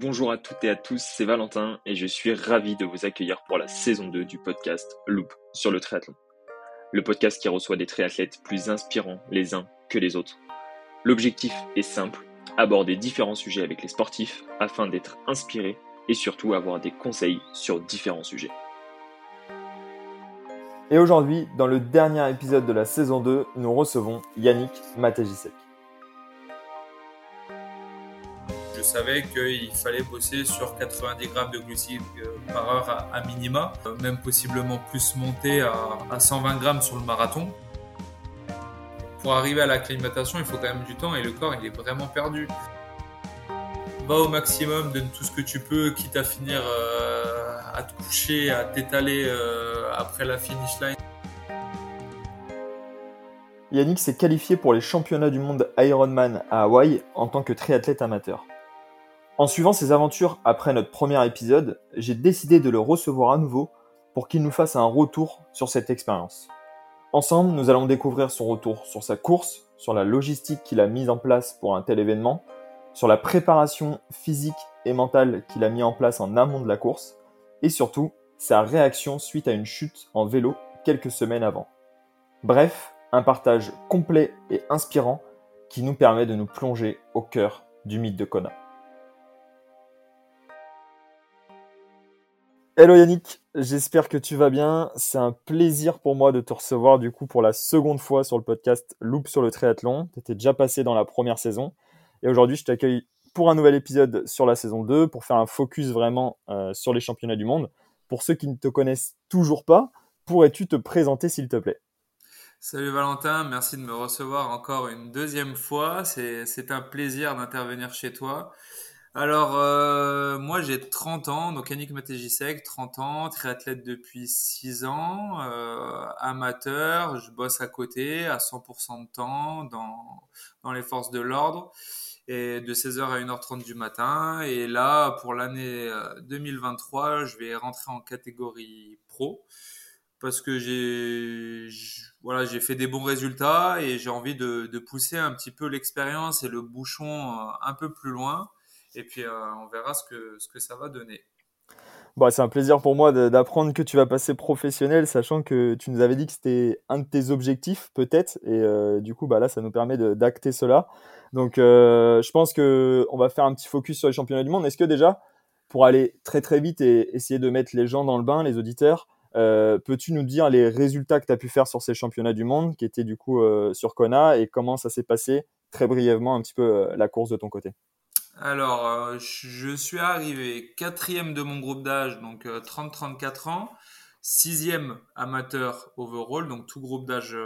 Bonjour à toutes et à tous, c'est Valentin et je suis ravi de vous accueillir pour la saison 2 du podcast Loop sur le triathlon. Le podcast qui reçoit des triathlètes plus inspirants les uns que les autres. L'objectif est simple, aborder différents sujets avec les sportifs afin d'être inspirés et surtout avoir des conseils sur différents sujets. Et aujourd'hui, dans le dernier épisode de la saison 2, nous recevons Yannick Matejisek. Savais qu'il fallait bosser sur 90 grammes de glucides euh, par heure à, minima, euh, même possiblement plus monter à, 120 grammes sur le marathon. Pour arriver à l'acclimatation, il faut quand même du temps et le corps il est vraiment perdu. Va au maximum, donne tout ce que tu peux, quitte à finir euh, à te coucher, à t'étaler après la finish line. Yannick s'est qualifié pour les championnats du monde Ironman à Hawaï en tant que triathlète amateur. En suivant ses aventures après notre premier épisode, j'ai décidé de le recevoir à nouveau pour qu'il nous fasse un retour sur cette expérience. Ensemble, nous allons découvrir son retour sur sa course, sur la logistique qu'il a mise en place pour un tel événement, sur la préparation physique et mentale qu'il a mis en place en amont de la course, et surtout sa réaction suite à une chute en vélo quelques semaines avant. Bref, un partage complet et inspirant qui nous permet de nous plonger au cœur du mythe de Kona. Hello Yannick, j'espère que tu vas bien. C'est un plaisir pour moi de te recevoir du coup pour la seconde fois sur le podcast Loop sur le triathlon. Tu étais déjà passé dans la première saison et aujourd'hui je t'accueille pour un nouvel épisode sur la saison 2 pour faire un focus vraiment euh, sur les championnats du monde. Pour ceux qui ne te connaissent toujours pas, pourrais-tu te présenter s'il te plaît? Salut Valentin, merci de me recevoir encore une deuxième fois. C'est un plaisir d'intervenir chez toi. Alors, euh, moi j'ai 30 ans, donc Yannick Matejisek, 30 ans, triathlète depuis 6 ans, euh, amateur, je bosse à côté à 100% de temps dans, dans les forces de l'ordre et de 16h à 1h30 du matin. Et là, pour l'année 2023, euh, je vais rentrer en catégorie pro parce que j'ai voilà, j'ai fait des bons résultats et j'ai envie de, de, pousser un petit peu l'expérience et le bouchon euh, un peu plus loin. Et puis, euh, on verra ce que, ce que ça va donner. Bon, c'est un plaisir pour moi d'apprendre que tu vas passer professionnel, sachant que tu nous avais dit que c'était un de tes objectifs, peut-être. Et du coup, bah, là, ça nous permet d'acter cela. Donc, euh, je pense que on va faire un petit focus sur les championnats du monde. Est-ce que déjà, pour aller très très vite et essayer de mettre les gens dans le bain, les auditeurs, euh, peux-tu nous dire les résultats que tu as pu faire sur ces championnats du monde, qui étaient du coup euh, sur Kona, et comment ça s'est passé très brièvement un petit peu la course de ton côté? Alors, je suis arrivé quatrième de mon groupe d'âge, donc 30-34 ans sixième amateur overall, donc tout groupe d'âge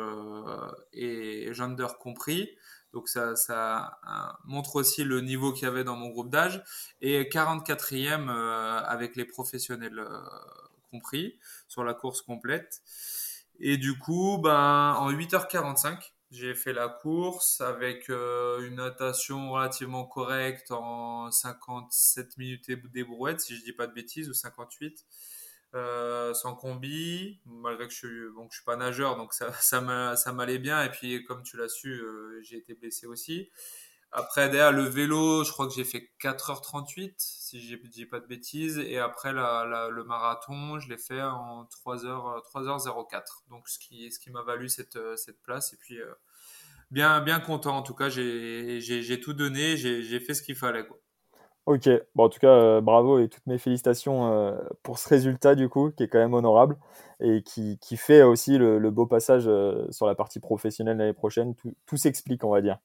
et gender compris. Donc ça, ça euh, montre aussi le niveau qu'il y avait dans mon groupe d'âge. Et 44e euh, avec les professionnels euh, compris sur la course complète. Et du coup, ben, en 8h45, j'ai fait la course avec une natation relativement correcte en 57 minutes des brouettes, si je dis pas de bêtises, ou 58. Euh, sans combi, malgré que je suis, bon, je suis pas nageur, donc ça, ça m'allait bien. Et puis, comme tu l'as su, euh, j'ai été blessé aussi. Après, derrière le vélo, je crois que j'ai fait 4h38, si je dis pas de bêtises. Et après, la, le marathon, je l'ai fait en 3h, 3h04. Donc, ce qui, ce qui m'a valu cette, cette place. Et puis, euh, bien, bien content. En tout cas, j'ai tout donné, j'ai fait ce qu'il fallait. Quoi. Ok, bon, en tout cas, euh, bravo et toutes mes félicitations euh, pour ce résultat, du coup, qui est quand même honorable et qui, qui fait aussi le, beau passage sur la partie professionnelle l'année prochaine. Tout, tout s'explique, on va dire.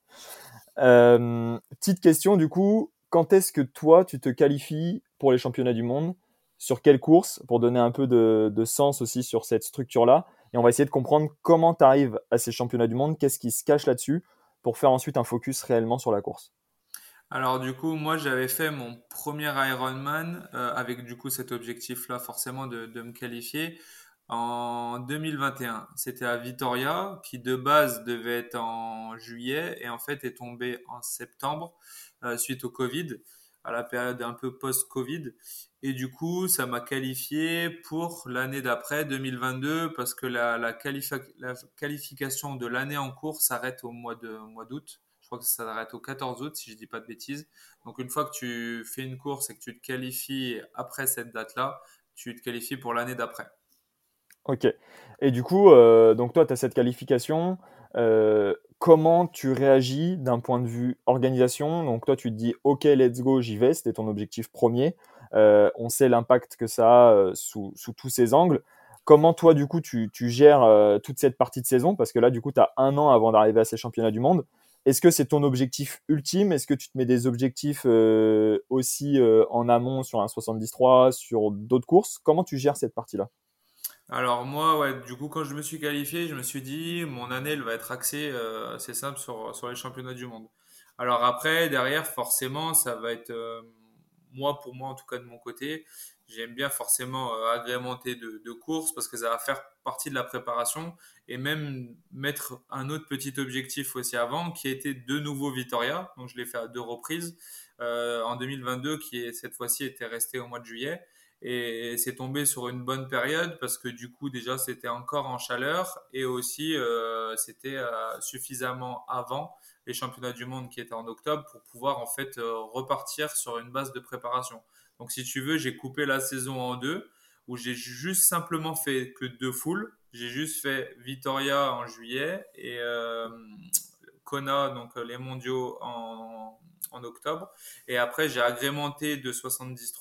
Petite question, du coup, quand est-ce que toi, tu te qualifies pour les championnats du monde? Sur quelle course? Pour donner un peu de, sens aussi sur cette structure-là. Et on va essayer de comprendre comment tu arrives à ces championnats du monde, qu'est-ce qui se cache là-dessus, pour faire ensuite un focus réellement sur la course. Alors du coup, moi j'avais fait mon premier Ironman euh, avec du coup cet objectif-là forcément de, me qualifier en 2021. C'était à Vitoria qui de base devait être en juillet et en fait est tombé en septembre euh, suite au Covid, à la période un peu post-Covid. Et du coup, ça m'a qualifié pour l'année d'après, 2022, parce que la, la, qualification de l'année en cours s'arrête au mois d'août crois que ça s'arrête au 14 août, si je dis pas de bêtises. Donc, une fois que tu fais une course et que tu te qualifies après cette date-là, tu te qualifies pour l'année d'après. Ok. Et du coup, euh, donc toi, tu as cette qualification. Euh, comment tu réagis d'un point de vue organisation? Donc toi, tu te dis, OK, let's go, j'y vais. C'était ton objectif premier. Euh, on sait l'impact que ça a sous, sous, tous ces angles. Comment toi, du coup, tu, tu gères toute cette partie de saison? Parce que là, du coup, tu as un an avant d'arriver à ces championnats du monde. Est-ce que c'est ton objectif ultime? Est-ce que tu te mets des objectifs aussi en amont sur un 73, sur d'autres courses? Comment tu gères cette partie-là? Alors moi, ouais, du coup, quand je me suis qualifié, je me suis dit, mon année, elle va être axée, euh, c'est simple, sur, sur les championnats du monde. Alors après, derrière, forcément, ça va être, euh, moi, pour moi, en tout cas de mon côté, j'aime bien forcément euh, agrémenter de, de, courses parce que ça va faire partie de la préparation et même mettre un autre petit objectif aussi avant qui était de nouveau Vitoria. Donc je l'ai fait à deux reprises euh, en 2022 qui cette fois-ci était resté au mois de juillet et c'est tombé sur une bonne période parce que du coup déjà c'était encore en chaleur et aussi euh, c'était euh, suffisamment avant les championnats du monde qui étaient en octobre pour pouvoir en fait euh, repartir sur une base de préparation. Donc si tu veux, j'ai coupé la saison en deux où j'ai juste simplement fait que deux foules. J'ai juste fait Vitoria en juillet et Kona donc les mondiaux en, en octobre et après j'ai agrémenté de 73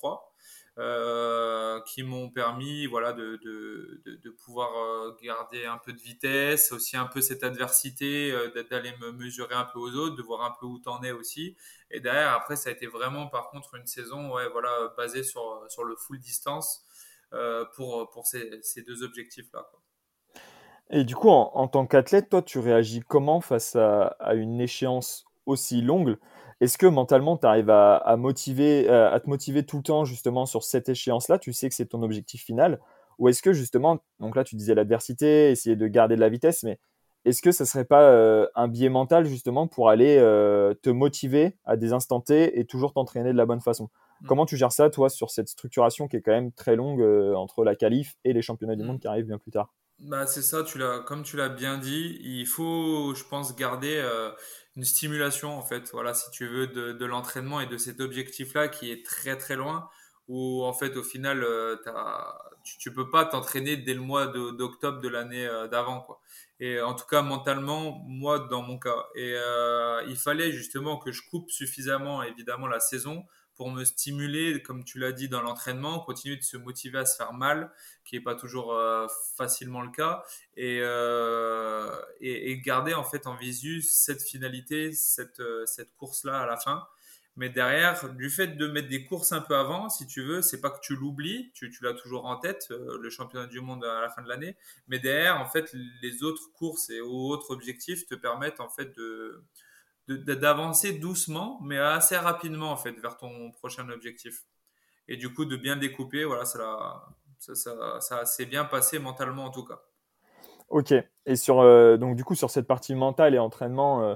euh, qui m'ont permis voilà, de, de, de, pouvoir euh, garder un peu de vitesse, aussi un peu cette adversité, euh, d'aller me mesurer un peu aux autres, de voir un peu où t'en es aussi. Et derrière, après, ça a été vraiment par contre une saison ouais, voilà, basée sur, sur le full distance pour, pour ces, ces deux objectifs-là. Et du coup, en, en tant qu'athlète, toi, tu réagis comment face à, à une échéance aussi longue est-ce que mentalement, tu arrives à, motiver, euh, à te motiver tout le temps justement sur cette échéance-là? Tu sais que c'est ton objectif final Ou est-ce que justement, donc là tu disais l'adversité, essayer de garder de la vitesse, mais est-ce que ça serait pas euh, un biais mental justement pour aller euh, te motiver à des instants T et toujours t'entraîner de la bonne façon? Mmh. Comment tu gères ça, toi, sur cette structuration qui est quand même très longue entre la qualif et les championnats du mmh. monde qui arrivent bien plus tard? Bah, c'est ça, tu l'as, comme tu l'as bien dit, il faut, je pense, garder une stimulation en fait. Voilà, si tu veux de, de l'entraînement et de cet objectif-là qui est très très loin, où en fait au final euh, tu, tu peux pas t'entraîner dès le mois d'octobre de, l'année euh, d'avant quoi. Et en tout cas mentalement, moi dans mon cas, et euh, il fallait justement que je coupe suffisamment évidemment la saison pour me stimuler, comme tu l'as dit, dans l'entraînement, continuer de se motiver à se faire mal, qui n'est pas toujours euh, facilement le cas, et, euh, et, garder en fait en visu cette finalité, cette, euh, cette course-là à la fin. Mais derrière, du fait de mettre des courses un peu avant, si tu veux, c'est pas que tu l'oublies, tu, l'as toujours en tête, le championnat du monde à la fin de l'année, mais derrière, en fait, les autres courses et autres objectifs te permettent en fait de, d'avancer doucement, mais assez rapidement en fait vers ton prochain objectif. Et du coup, de bien découper, voilà, ça, ça, ça, ça s'est bien passé mentalement en tout cas. Ok. Et sur euh, donc du coup sur cette partie mentale et entraînement, euh,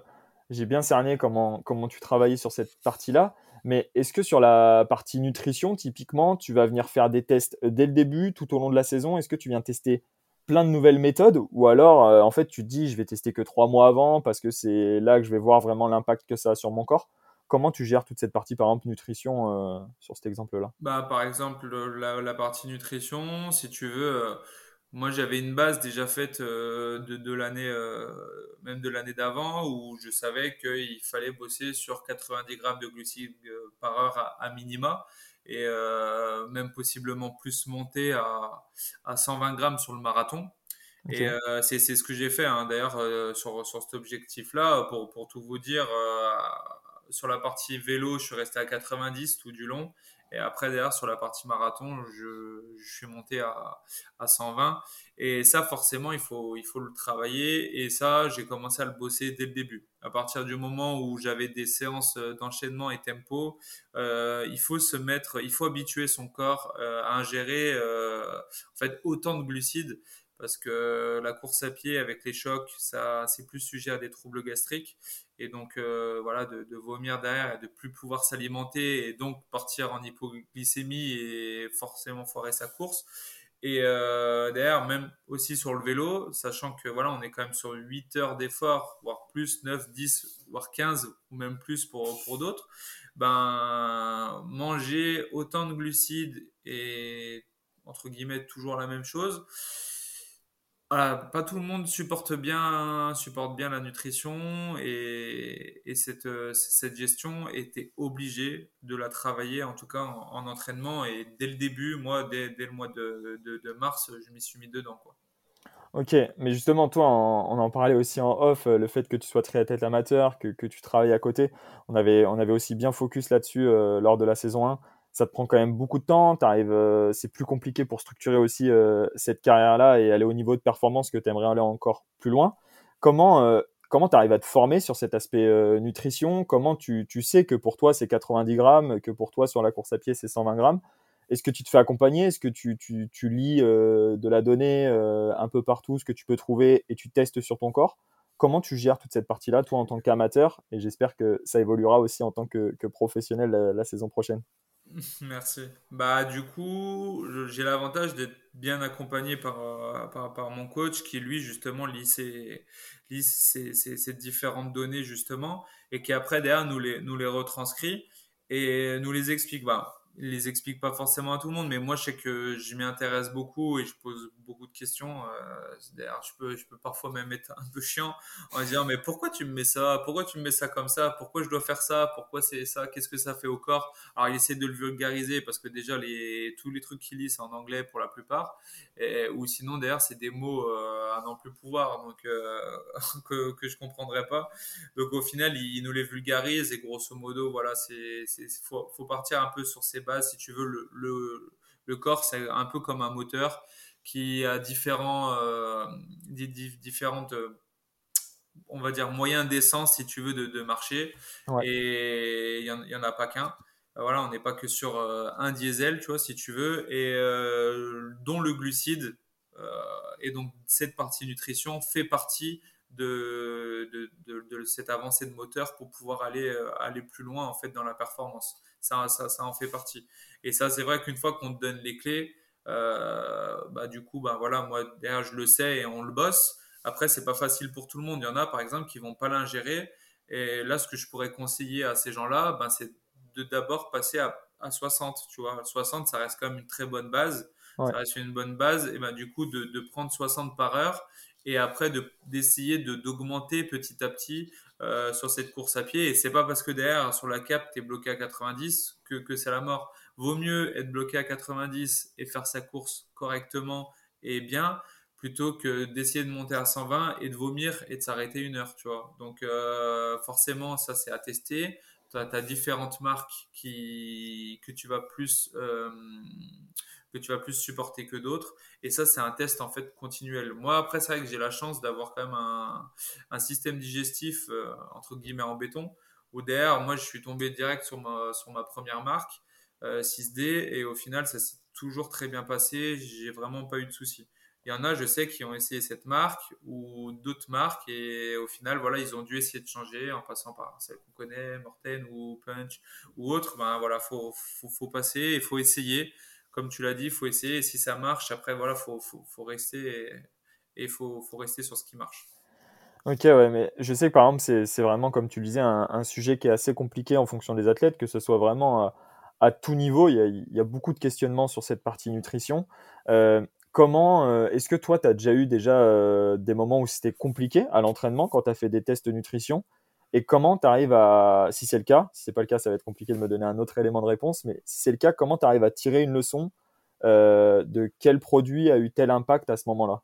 j'ai bien cerné comment comment tu travaillais sur cette partie-là. Mais est-ce que sur la partie nutrition, typiquement, tu vas venir faire des tests dès le début, tout au long de la saison? Est-ce que tu viens tester plein de nouvelles méthodes ou alors euh, en fait tu te dis je vais tester que trois mois avant parce que c'est là que je vais voir vraiment l'impact que ça a sur mon corps. Comment tu gères toute cette partie par exemple nutrition euh, sur cet exemple là bah par exemple la, partie nutrition si tu veux euh, moi j'avais une base déjà faite de, de l'année même de l'année d'avant où je savais qu'il fallait bosser sur 90 grammes de glucides par heure à minima et euh, même possiblement plus monter à, à 120 grammes sur le marathon. Et euh, c'est ce que j'ai fait hein, d'ailleurs euh, sur, sur cet objectif-là. Pour, pour tout vous dire, sur la partie vélo, je suis resté à 90 tout du long. Et après, d'ailleurs, sur la partie marathon, je, suis monté à, à, 120. Et ça, forcément, il faut, il faut le travailler. Et ça, j'ai commencé à le bosser dès le début. À partir du moment où j'avais des séances d'enchaînement et tempo, euh, il faut se mettre, il faut habituer son corps euh, à ingérer euh, en fait autant de glucides parce que la course à pied avec les chocs, ça, c'est plus sujet à des troubles gastriques et donc euh, voilà de, vomir derrière et de plus pouvoir s'alimenter et donc partir en hypoglycémie et forcément foirer sa course. Et euh, d'ailleurs, même aussi sur le vélo, sachant que voilà, on est quand même sur 8 heures d'effort, voire plus, 9, 10, voire 15, ou même plus pour, pour d'autres, ben, manger autant de glucides et entre guillemets toujours la même chose, pas tout le monde supporte bien, la nutrition et, cette, cette, gestion était obligée de la travailler, en tout cas en, entraînement. Et dès le début, moi, dès, le mois de, mars, je m'y suis mis dedans. Quoi. Ok, mais justement, toi, on, en parlait aussi en off, le fait que tu sois très tête amateur, que, tu travailles à côté. On avait, on avait aussi bien focus là-dessus euh, lors de la saison 1 ça te prend quand même beaucoup de temps. Euh, c'est plus compliqué pour structurer aussi euh, cette carrière-là et aller au niveau de performance que tu aimerais aller encore plus loin. Comment euh, comment tu arrives à te former sur cet aspect nutrition? Comment tu, tu, sais que pour toi c'est 90 grammes, que pour toi sur la course à pied c'est 120 grammes? Est-ce que tu te fais accompagner? Est-ce que tu, tu, lis de la donnée un peu partout, ce que tu peux trouver et tu testes sur ton corps? Comment tu gères toute cette partie-là, toi en tant qu'amateur? Et j'espère que ça évoluera aussi en tant que professionnel la saison prochaine. Merci. Bah, du coup, j'ai l'avantage d'être bien accompagné par, euh, par, par, mon coach qui, lui, justement, lit ces, différentes données, justement, et qui, après, derrière, nous les, nous les retranscrit et nous les explique. Bah, il les explique pas forcément à tout le monde, mais moi je sais que je m'y intéresse beaucoup et je pose beaucoup de questions. D'ailleurs, je peux, parfois même être un peu chiant en disant mais pourquoi tu me mets ça? Pourquoi tu me mets ça comme ça? Pourquoi je dois faire ça? Pourquoi c'est ça? Qu'est-ce que ça fait au corps? Alors il essaie de le vulgariser parce que déjà tous les trucs qu'il lit c'est en anglais pour la plupart, ou sinon d'ailleurs c'est des mots euh, à n'en plus pouvoir donc euh, que, que je comprendrais pas. Donc au final il, nous les vulgarise et grosso modo voilà c'est faut, partir un peu sur ces si tu veux, le, le corps, c'est un peu comme un moteur qui a différents, euh, différentes, euh, on va dire, moyens d'essence, si tu veux, de, de marcher. Et il n'y en, a pas qu'un. Voilà, on n'est pas que sur euh, un diesel, tu vois, si tu veux, et dont le glucide, et donc cette partie nutrition fait partie de, de, de, cette avancée de moteur pour pouvoir aller, aller plus loin, en fait, dans la performance ça, ça, ça en fait partie. Et ça, c'est vrai qu'une fois qu'on te donne les clés, euh, bah, du coup, bah, voilà, moi, derrière, je le sais et on le bosse. Après, c'est pas facile pour tout le monde. Il y en a, par exemple, qui vont pas l'ingérer. Et là, ce que je pourrais conseiller à ces gens-là, ben, c'est de d'abord passer à, à, 60. Tu vois, 60, ça reste quand même une très bonne base. Ça reste une bonne base. Et ben, du coup, de, de prendre 60 par heure et après d'essayer de, d'augmenter petit à petit euh, sur cette course à pied. Et c'est pas parce que derrière, sur la cap, tu es bloqué à 90 que, que c'est la mort. Vaut mieux être bloqué à 90 et faire sa course correctement et bien plutôt que d'essayer de monter à 120 et de vomir et de s'arrêter une heure, tu vois. Donc euh, forcément, ça c'est à tester. Tu as, différentes marques qui, que tu vas plus euh, que tu vas plus supporter que d'autres. Et ça, c'est un test en fait continuel. Moi, après, c'est vrai que j'ai la chance d'avoir quand même un, un système digestif euh, entre guillemets en béton. Où derrière, moi, je suis tombé direct sur ma, sur ma première marque, 6D, euh, et au final, ça s'est toujours très bien passé. J'ai vraiment pas eu de soucis. Il y en a, je sais, qui ont essayé cette marque ou d'autres marques et au final, voilà, ils ont dû essayer de changer en passant par celle qu'on connaît, Morten ou Punch ou autre. Ben voilà, faut, faut, faut passer, il faut essayer comme tu l'as dit, il faut essayer. si ça marche, après, voilà, faut, faut, faut rester et il faut, faut, rester sur ce qui marche. Ok, ouais, mais je sais que par exemple, c'est vraiment, comme tu le disais, un, sujet qui est assez compliqué en fonction des athlètes, que ce soit vraiment à, tout niveau. Il y, a, il y, a, beaucoup de questionnements sur cette partie nutrition. Euh, comment, euh, est-ce que toi, tu as déjà eu déjà des moments où c'était compliqué à l'entraînement quand tu as fait des tests de nutrition? Et comment tu arrives à, si c'est le cas, si c'est pas le cas, ça va être compliqué de me donner un autre élément de réponse, mais si c'est le cas, comment tu arrives à tirer une leçon euh, de quel produit a eu tel impact à ce moment-là?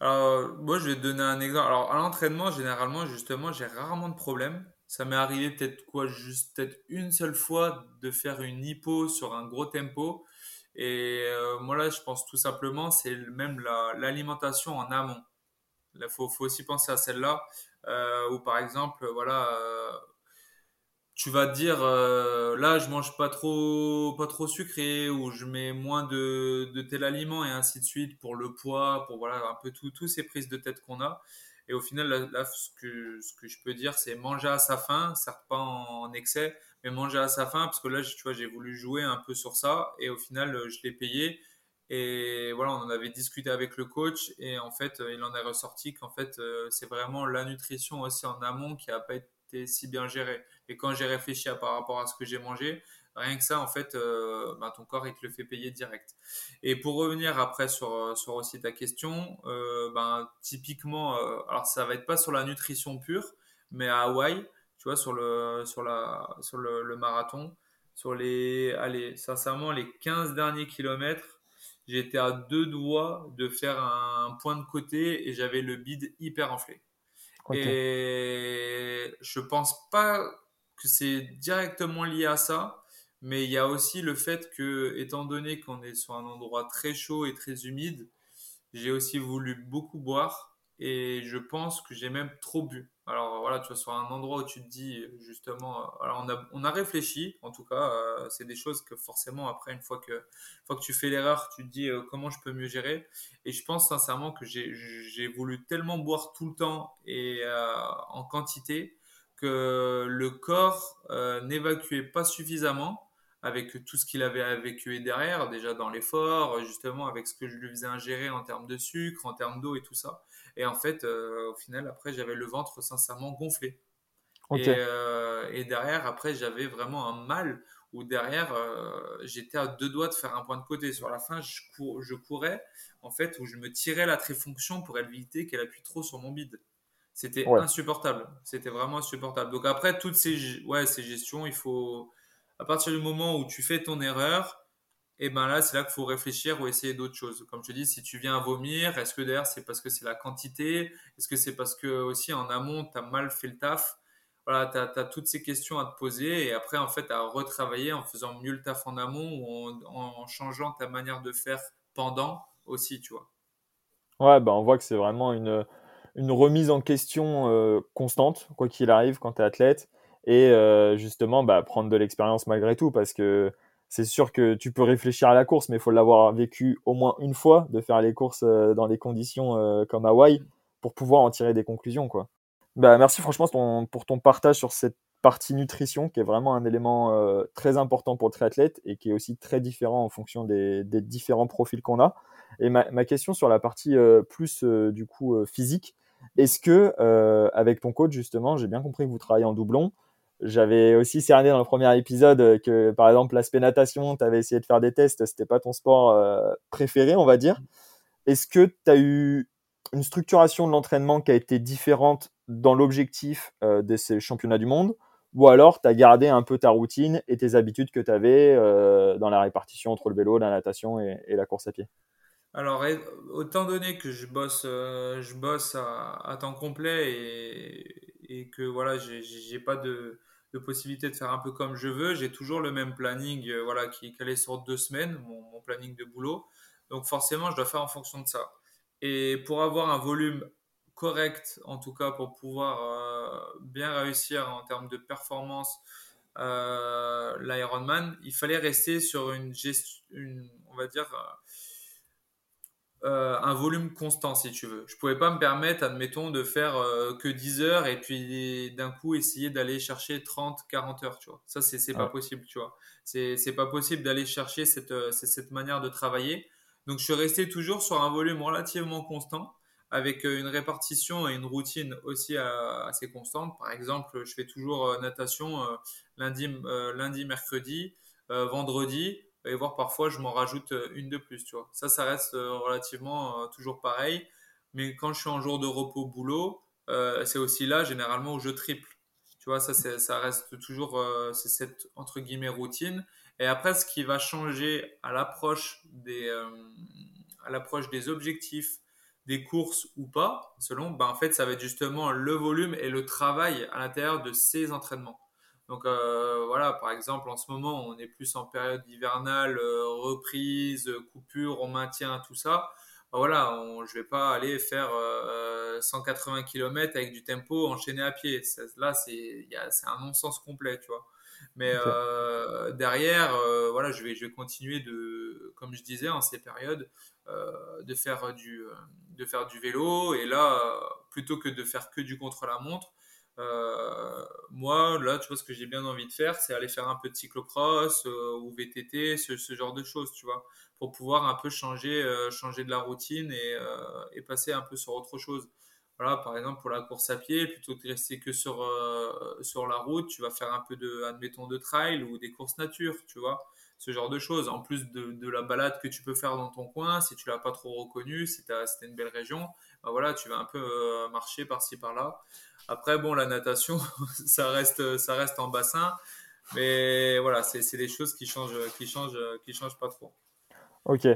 Alors, moi, je vais te donner un exemple. Alors, à l'entraînement, généralement, justement, j'ai rarement de problème. Ça m'est arrivé peut-être quoi, juste peut-être une seule fois de faire une hypo sur un gros tempo. Et euh, moi, là, je pense tout simplement, c'est même l'alimentation en amont. Il faut, faut, aussi penser à celle-là. Euh, ou par exemple, voilà, euh, tu vas te dire, euh, là, je mange pas trop, pas trop sucré, ou je mets moins de, tel aliment, et ainsi de suite, pour le poids, pour voilà, un peu tout, tous ces prises de tête qu'on a. Et au final, là, ce, que, je peux dire, c'est manger à sa faim, certes pas en, excès, mais manger à sa faim, parce que là, tu vois, j'ai voulu jouer un peu sur ça, et au final, je l'ai payé. Et voilà, on en avait discuté avec le coach et en fait, il en est ressorti qu'en fait, c'est vraiment la nutrition aussi en amont qui a pas été si bien gérée. Et quand j'ai réfléchi à, par rapport à ce que j'ai mangé, rien que ça, en fait, euh, bah, ton corps, il te le fait payer direct. Et pour revenir après sur, euh, sur aussi ta question, euh, ben, typiquement, alors ça va être pas sur la nutrition pure, mais à Hawaï, tu vois, sur le, sur la, sur le, marathon, sur les, allez, sincèrement, les 15 derniers kilomètres, j'étais à deux doigts de faire un point de côté et j'avais le bide hyper enflé. Et je pense pas que c'est directement lié à ça, mais il y a aussi le fait que, étant donné qu'on est sur un endroit très chaud et très humide, j'ai aussi voulu beaucoup boire et je pense que j'ai même trop bu. Alors voilà, tu vois, sur un endroit où tu te dis justement, alors on a, réfléchi, en tout cas, euh, c'est des choses que forcément après, une fois que, une fois que tu fais l'erreur, tu te dis euh, comment je peux mieux gérer. Et je pense sincèrement que j'ai voulu tellement boire tout le temps et euh, en quantité que le corps n'évacuait pas suffisamment avec tout ce qu'il avait vécu derrière, déjà dans l'effort, justement avec ce que je lui faisais ingérer en termes de sucre, en termes d'eau et tout ça. Et en fait, euh, au final, après, j'avais le ventre sincèrement gonflé. Euh, et, derrière, après, j'avais vraiment un mal où derrière, euh, j'étais à deux doigts de faire un point de côté. Sur la fin, je, je courais, en fait, où je me tirais la tréfonction pour éviter qu'elle appuie trop sur mon bide. C'était insupportable. C'était vraiment insupportable. Donc après, toutes ces, ouais, ces gestions, il faut à partir du moment où tu fais ton erreur, et eh ben là, c'est là qu'il faut réfléchir ou essayer d'autres choses. Comme je te dis, si tu viens à vomir, est-ce que d'ailleurs c'est parce que c'est la quantité? Est-ce que c'est parce que aussi en amont, tu as mal fait le taf? Voilà, tu as, toutes ces questions à te poser et après, en fait, à retravailler en faisant mieux le taf en amont ou en, changeant ta manière de faire pendant aussi, tu vois. Ouais, ben on voit que c'est vraiment une, une remise en question euh, constante, quoi qu'il arrive, quand tu es athlète et euh, justement bah, prendre de l'expérience malgré tout parce que c'est sûr que tu peux réfléchir à la course mais il faut l'avoir vécu au moins une fois de faire les courses euh, dans des conditions euh, comme Hawaï pour pouvoir en tirer des conclusions quoi. Bah, merci franchement pour ton partage sur cette partie nutrition qui est vraiment un élément très important pour le triathlète et qui est aussi très différent en fonction des, différents profils qu'on a. Et ma, ma, question sur la partie plus du coup physique, est-ce que avec ton coach justement, j'ai bien compris que vous travaillez en doublon, j'avais aussi cerné dans le premier épisode que, par exemple, l'aspect natation, tu avais essayé de faire des tests, c'était pas ton sport euh, préféré, on va dire. Est-ce que tu as eu une structuration de l'entraînement qui a été différente dans l'objectif euh, de ces championnats du monde? Ou alors tu as gardé un peu ta routine et tes habitudes que tu avais euh, dans la répartition entre le vélo, la natation et, la course à pied? Alors, autant donné que je bosse, je bosse à, temps complet et, et que voilà, j'ai pas de, possibilité de faire un peu comme je veux. J'ai toujours le même planning euh, voilà, qui est calé sur deux semaines, mon, planning de boulot. Donc forcément, je dois faire en fonction de ça. Et pour avoir un volume correct, en tout cas pour pouvoir euh, bien réussir en termes de performance euh, l'Ironman, il fallait rester sur une gestion, on va dire, euh, un volume constant, si tu veux. Je pouvais pas me permettre, admettons, de faire euh, que 10 heures et puis d'un coup essayer d'aller chercher 30, 40 heures, tu vois. Ça, c'est pas possible, tu vois. C'est pas possible d'aller chercher cette, euh, cette manière de travailler. Donc, je suis resté toujours sur un volume relativement constant avec une répartition et une routine aussi assez constante. Par exemple, je fais toujours natation lundi, lundi, mercredi, vendredi et voir parfois je m'en rajoute euh, une de plus, tu vois. Ça, ça reste euh, relativement euh, toujours pareil. Mais quand je suis en jour de repos boulot, c'est aussi là généralement où je triple. Tu vois, ça, ça reste toujours c'est cette entre guillemets routine. Et après, ce qui va changer à l'approche des, à l'approche des objectifs, des courses ou pas, selon, ben, en fait, ça va être justement le volume et le travail à l'intérieur de ces entraînements. Donc euh, voilà, par exemple, en ce moment, on est plus en période hivernale, euh, reprise, coupure, on maintient tout ça. Ben voilà, on, je vais pas aller faire 180 euh, km avec du tempo enchaîné à pied. Là, c'est un non-sens complet, tu vois. Mais derrière, voilà, je vais, je vais continuer de, comme je disais, en ces périodes, de faire du, de faire du vélo. Et là, plutôt que de faire que du contre-la-montre, moi, là, tu vois, ce que j'ai bien envie de faire, c'est aller faire un peu de cyclocross ou VTT, ce, ce, genre de choses, tu vois, pour pouvoir un peu changer, changer de la routine et, et, passer un peu sur autre chose. Voilà, par exemple, pour la course à pied, plutôt que de rester que sur, sur la route, tu vas faire un peu de, admettons, de trail ou des courses nature, tu vois ce genre de choses. En plus de, la balade que tu peux faire dans ton coin, si tu l'as pas trop reconnu, si c'était une belle région, bah voilà, tu vas un peu euh, marcher par-ci par-là. Après, bon, la natation, ça reste, ça reste en bassin, mais voilà, c'est des choses qui changent, qui changent, qui changent pas trop. Ok.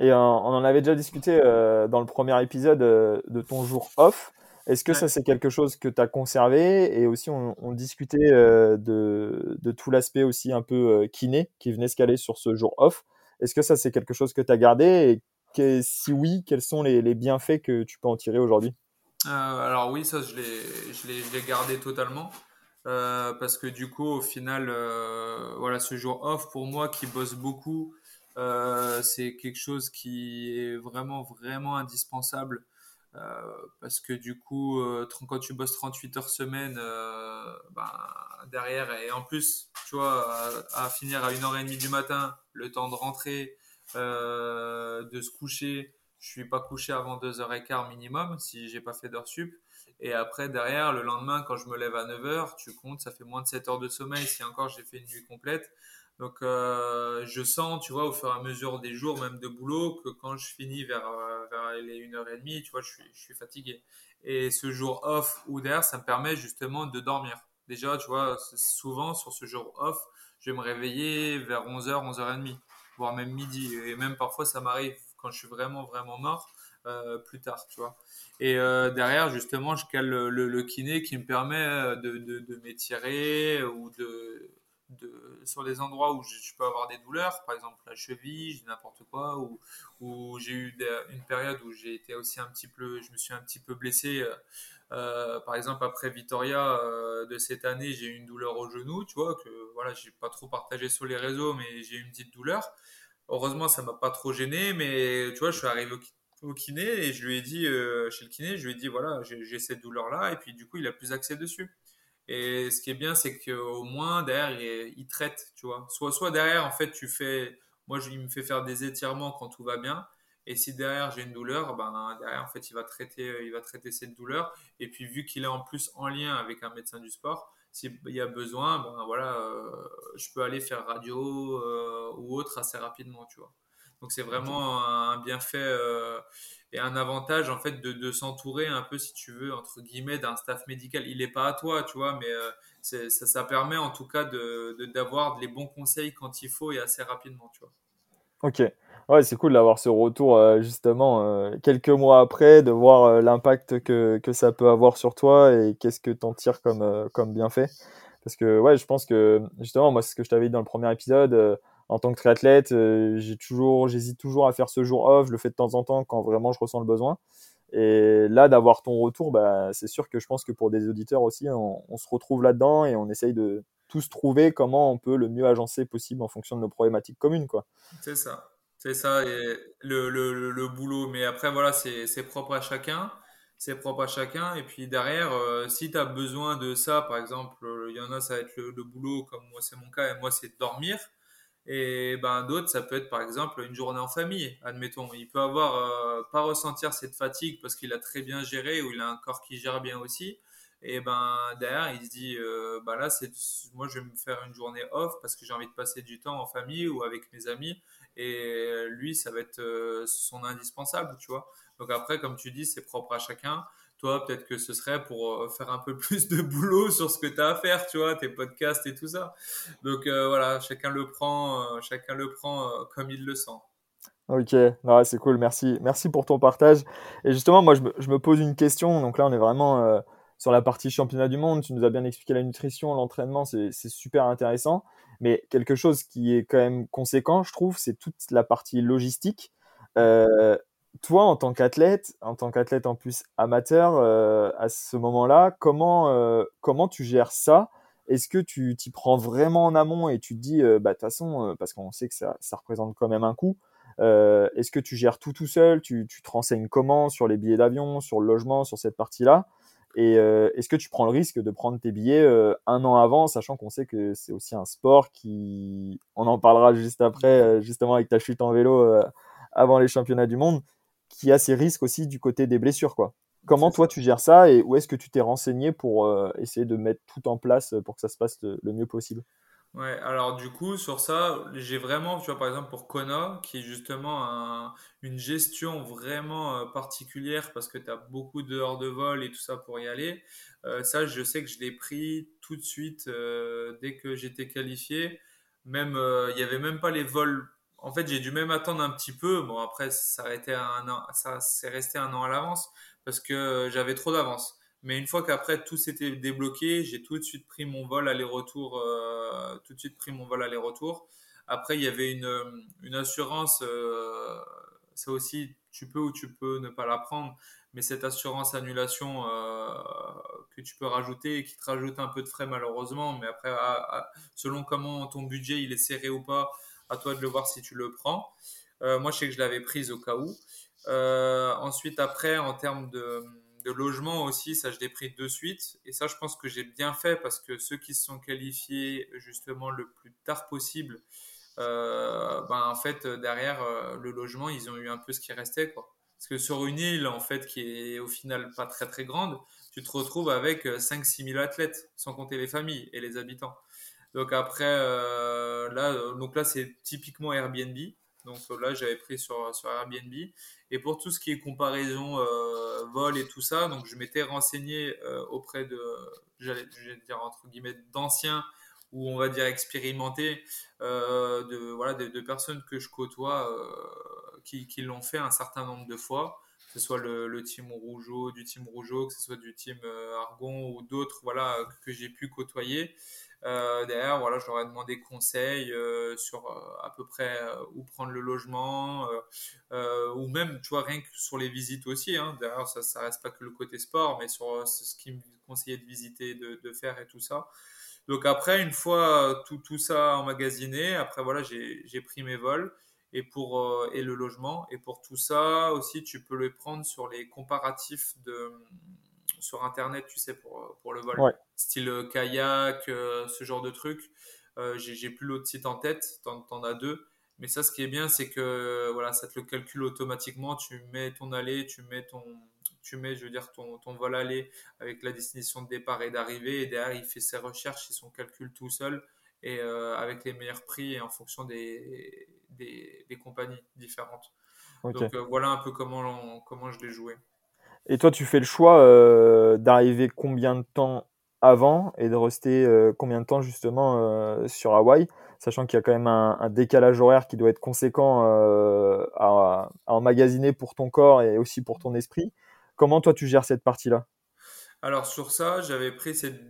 Et on en avait déjà discuté euh, dans le premier épisode euh, de ton jour off. Est-ce que ça, c'est quelque chose que tu as conservé? Et aussi, on, discutait euh, de, de, tout l'aspect aussi un peu kiné qui venait se caler sur ce jour off. Est-ce que ça, c'est quelque chose que tu as gardé? Et si oui, quels sont les, bienfaits que tu peux en tirer aujourd'hui? Alors oui, ça, je l'ai gardé totalement. parce que du coup, au final, voilà, ce jour off, pour moi qui bosse beaucoup, c'est quelque chose qui est vraiment, vraiment indispensable euh, parce que du coup, euh, quand tu bosses 38 heures semaine, euh, ben, derrière, et en plus, tu vois, à, finir à 1h30 du matin, le temps de rentrer, de se coucher, je suis pas couché avant 2h15 minimum si j'ai pas fait d'heures sup. Et après, derrière, le lendemain, quand je me lève à 9h, tu comptes, ça fait moins de 7 heures de sommeil si encore j'ai fait une nuit complète. Donc, euh, je sens, tu vois, au fur et à mesure des jours, même de boulot, que quand je finis vers, euh, vers les 1h30, tu vois, je suis, je suis fatigué. Et ce jour off ou d'air, ça me permet justement de dormir. Déjà, tu vois, souvent sur ce jour off, je vais me réveiller vers 11h, 11h30, voire même midi. Et même parfois, ça m'arrive quand je suis vraiment, vraiment mort, euh, plus tard, tu vois. Et euh, derrière, justement, je cale le, kiné qui me permet de, de, de m'étirer ou de de, sur des endroits où je, peux avoir des douleurs, par exemple la cheville, n'importe quoi, ou, où j'ai eu une période où j'ai été aussi un petit peu, je me suis un petit peu blessé. Euh, euh, par exemple, après Vitoria euh, de cette année, j'ai eu une douleur au genou, tu vois, que voilà, j'ai pas trop partagé sur les réseaux, mais j'ai eu une petite douleur. Heureusement, ça m'a pas trop gêné, mais tu vois, je suis arrivé au, kiné et je lui ai dit, chez le kiné, je lui ai dit, voilà, j'ai cette douleur-là, et puis du coup, il a plus accès dessus. Et ce qui est bien, c'est qu'au moins derrière, il, traite, tu vois. Soit, soit derrière, en fait, tu fais. Moi, je, il me fait faire des étirements quand tout va bien. Et si derrière j'ai une douleur, ben derrière en fait il va traiter, il va traiter cette douleur. Et puis vu qu'il est en plus en lien avec un médecin du sport, s'il y a besoin, ben voilà, euh, je peux aller faire radio euh, ou autre assez rapidement, tu vois. Donc c'est vraiment un bienfait euh, et un avantage en fait de, de s'entourer un peu, si tu veux, entre guillemets, d'un staff médical. Il n'est pas à toi, tu vois, mais ça, permet en tout cas d'avoir de, les bons conseils quand il faut et assez rapidement, tu vois. Ok. Ouais, c'est cool d'avoir ce retour euh, justement quelques mois après, de voir l'impact que, que, ça peut avoir sur toi et qu'est-ce que tu en tires comme, comme bienfait. Parce que ouais, je pense que justement, moi, c'est ce que je t'avais dit dans le premier épisode en tant que triathlète, euh, j'ai toujours, j'hésite toujours à faire ce jour off. Je le fais de temps en temps quand vraiment je ressens le besoin. Et là, d'avoir ton retour, bah, c'est sûr que je pense que pour des auditeurs aussi, on, se retrouve là-dedans et on essaye de tous trouver comment on peut le mieux agencer possible en fonction de nos problématiques communes. Quoi. C'est ça. C'est ça, et le, le, boulot. Mais après, voilà, c'est propre à chacun. C'est propre à chacun. Et puis derrière, euh, si tu as besoin de ça, par exemple, il y en a, ça va être le, le boulot, comme moi, c'est mon cas, et moi, c'est dormir. Et ben d'autres, ça peut être par exemple une journée en famille, admettons. Il peut avoir euh, pas ressentir cette fatigue parce qu'il a très bien géré ou il a un corps qui gère bien aussi. Et ben derrière, il se dit, euh, bah là, c'est moi je vais me faire une journée off parce que j'ai envie de passer du temps en famille ou avec mes amis. Et lui, ça va être euh, son indispensable, tu vois. Donc après, comme tu dis, c'est propre à chacun toi, peut-être que ce serait pour euh, faire un peu plus de boulot sur ce que tu as à faire, tu vois, tes podcasts et tout ça. Donc euh, voilà, chacun le prend, chacun le prend comme il le sent. Ok, c'est cool, merci. Merci pour ton partage. Et justement, moi, je me, pose une question. Donc là, on est vraiment sur la partie championnat du monde. Tu nous as bien expliqué la nutrition, l'entraînement, c'est super intéressant. Mais quelque chose qui est quand même conséquent, je trouve, c'est toute la partie logistique. Toi, en tant qu'athlète, en tant qu'athlète en plus amateur, euh, à ce moment-là, comment, euh, comment tu gères ça? Est-ce que tu t'y prends vraiment en amont et tu te dis, euh, bah, de toute façon, parce qu'on sait que ça, ça, représente quand même un coût, est-ce que tu gères tout tout seul? Tu, tu, te renseignes comment? Sur les billets d'avion, sur le logement, sur cette partie-là? Et est-ce que tu prends le risque de prendre tes billets un an avant, sachant qu'on sait que c'est aussi un sport qui, on en parlera juste après, justement avec ta chute en vélo avant les championnats du monde, qui a ses risques aussi du côté des blessures, quoi. Comment toi tu gères ça et où est-ce que tu t'es renseigné pour essayer de mettre tout en place pour que ça se passe le mieux possible? Ouais, alors du coup, sur ça, j'ai vraiment, tu vois, par exemple pour Kona, qui est justement une gestion vraiment euh, particulière parce que tu as beaucoup d'heures de vol et tout ça pour y aller. Euh, ça, je sais que je l'ai pris tout de suite euh, dès que j'étais qualifié. Même, il n'y avait même pas les vols. En fait, j'ai dû même attendre un petit peu. Bon, après, ça, un an, ça s'est resté un an à l'avance parce que j'avais trop d'avance. Mais une fois qu'après tout s'était débloqué, j'ai tout de suite pris mon vol aller-retour. Euh, tout de suite pris mon vol aller-retour. Après, il y avait une, une assurance. Euh, ça aussi, tu peux ou tu peux ne pas la prendre. Mais cette assurance annulation euh, que tu peux rajouter et qui te rajoute un peu de frais malheureusement. Mais après, selon comment ton budget il est serré ou pas, à toi de le voir si tu le prends. moi, je sais que je l'avais prise au cas où. ensuite, après, en termes de de logement aussi, ça je l'ai pris de suite. Et ça, je pense que j'ai bien fait parce que ceux qui se sont qualifiés justement le plus tard possible, euh, ben, en fait, derrière euh, le logement, ils ont eu un peu ce qui restait. Quoi. Parce que sur une île, en fait, qui est au final pas très très grande, tu te retrouves avec 5-6 000 athlètes, sans compter les familles et les habitants. Donc après, euh, là, donc là c'est typiquement Airbnb. Donc là, j'avais pris sur, sur Airbnb. Et pour tout ce qui est comparaison euh, vol et tout ça, donc je m'étais renseigné euh, auprès de, j'allais dire entre guillemets, d'anciens ou on va dire expérimentés, euh, de, voilà, personnes que je côtoie qui, l'ont fait un certain nombre de fois, que ce soit le, le team Rougeau, du team Rougeau, que ce soit du team Argon ou d'autres voilà, que j'ai pu côtoyer. Euh, derrière, voilà, je leur ai demandé conseil euh, sur euh, à peu près où prendre le logement, ou même, tu vois, rien que sur les visites aussi. Hein. derrière, ça, ça reste pas que le côté sport, mais sur ce qu'ils me conseillaient de visiter, de, de, faire et tout ça. Donc après, une fois tout, tout ça emmagasiné, après voilà, j'ai pris mes vols et pour et le logement et pour tout ça aussi, tu peux le prendre sur les comparatifs de sur Internet, tu sais, pour, pour le vol. Style euh, kayak, euh, ce genre de truc. Euh, j'ai plus l'autre site en tête, t'en en as deux. Mais ça, ce qui est bien, c'est que voilà, ça te le calcule automatiquement. Tu mets ton aller, tu mets ton, tu mets, je veux dire, ton, ton vol aller avec la destination de départ et d'arrivée. Et derrière, il fait ses recherches et son calcul tout seul et avec les meilleurs prix et en fonction des, des, des compagnies différentes. Donc voilà un peu comment, comment je l'ai joué. Et toi, tu fais le choix euh, d'arriver combien de temps avant et de rester euh, combien de temps justement euh, sur Hawaï, sachant qu'il y a quand même un, décalage horaire qui doit être conséquent à, emmagasiner pour ton corps et aussi pour ton esprit. Comment toi tu gères cette partie-là? Alors sur ça, j'avais pris cette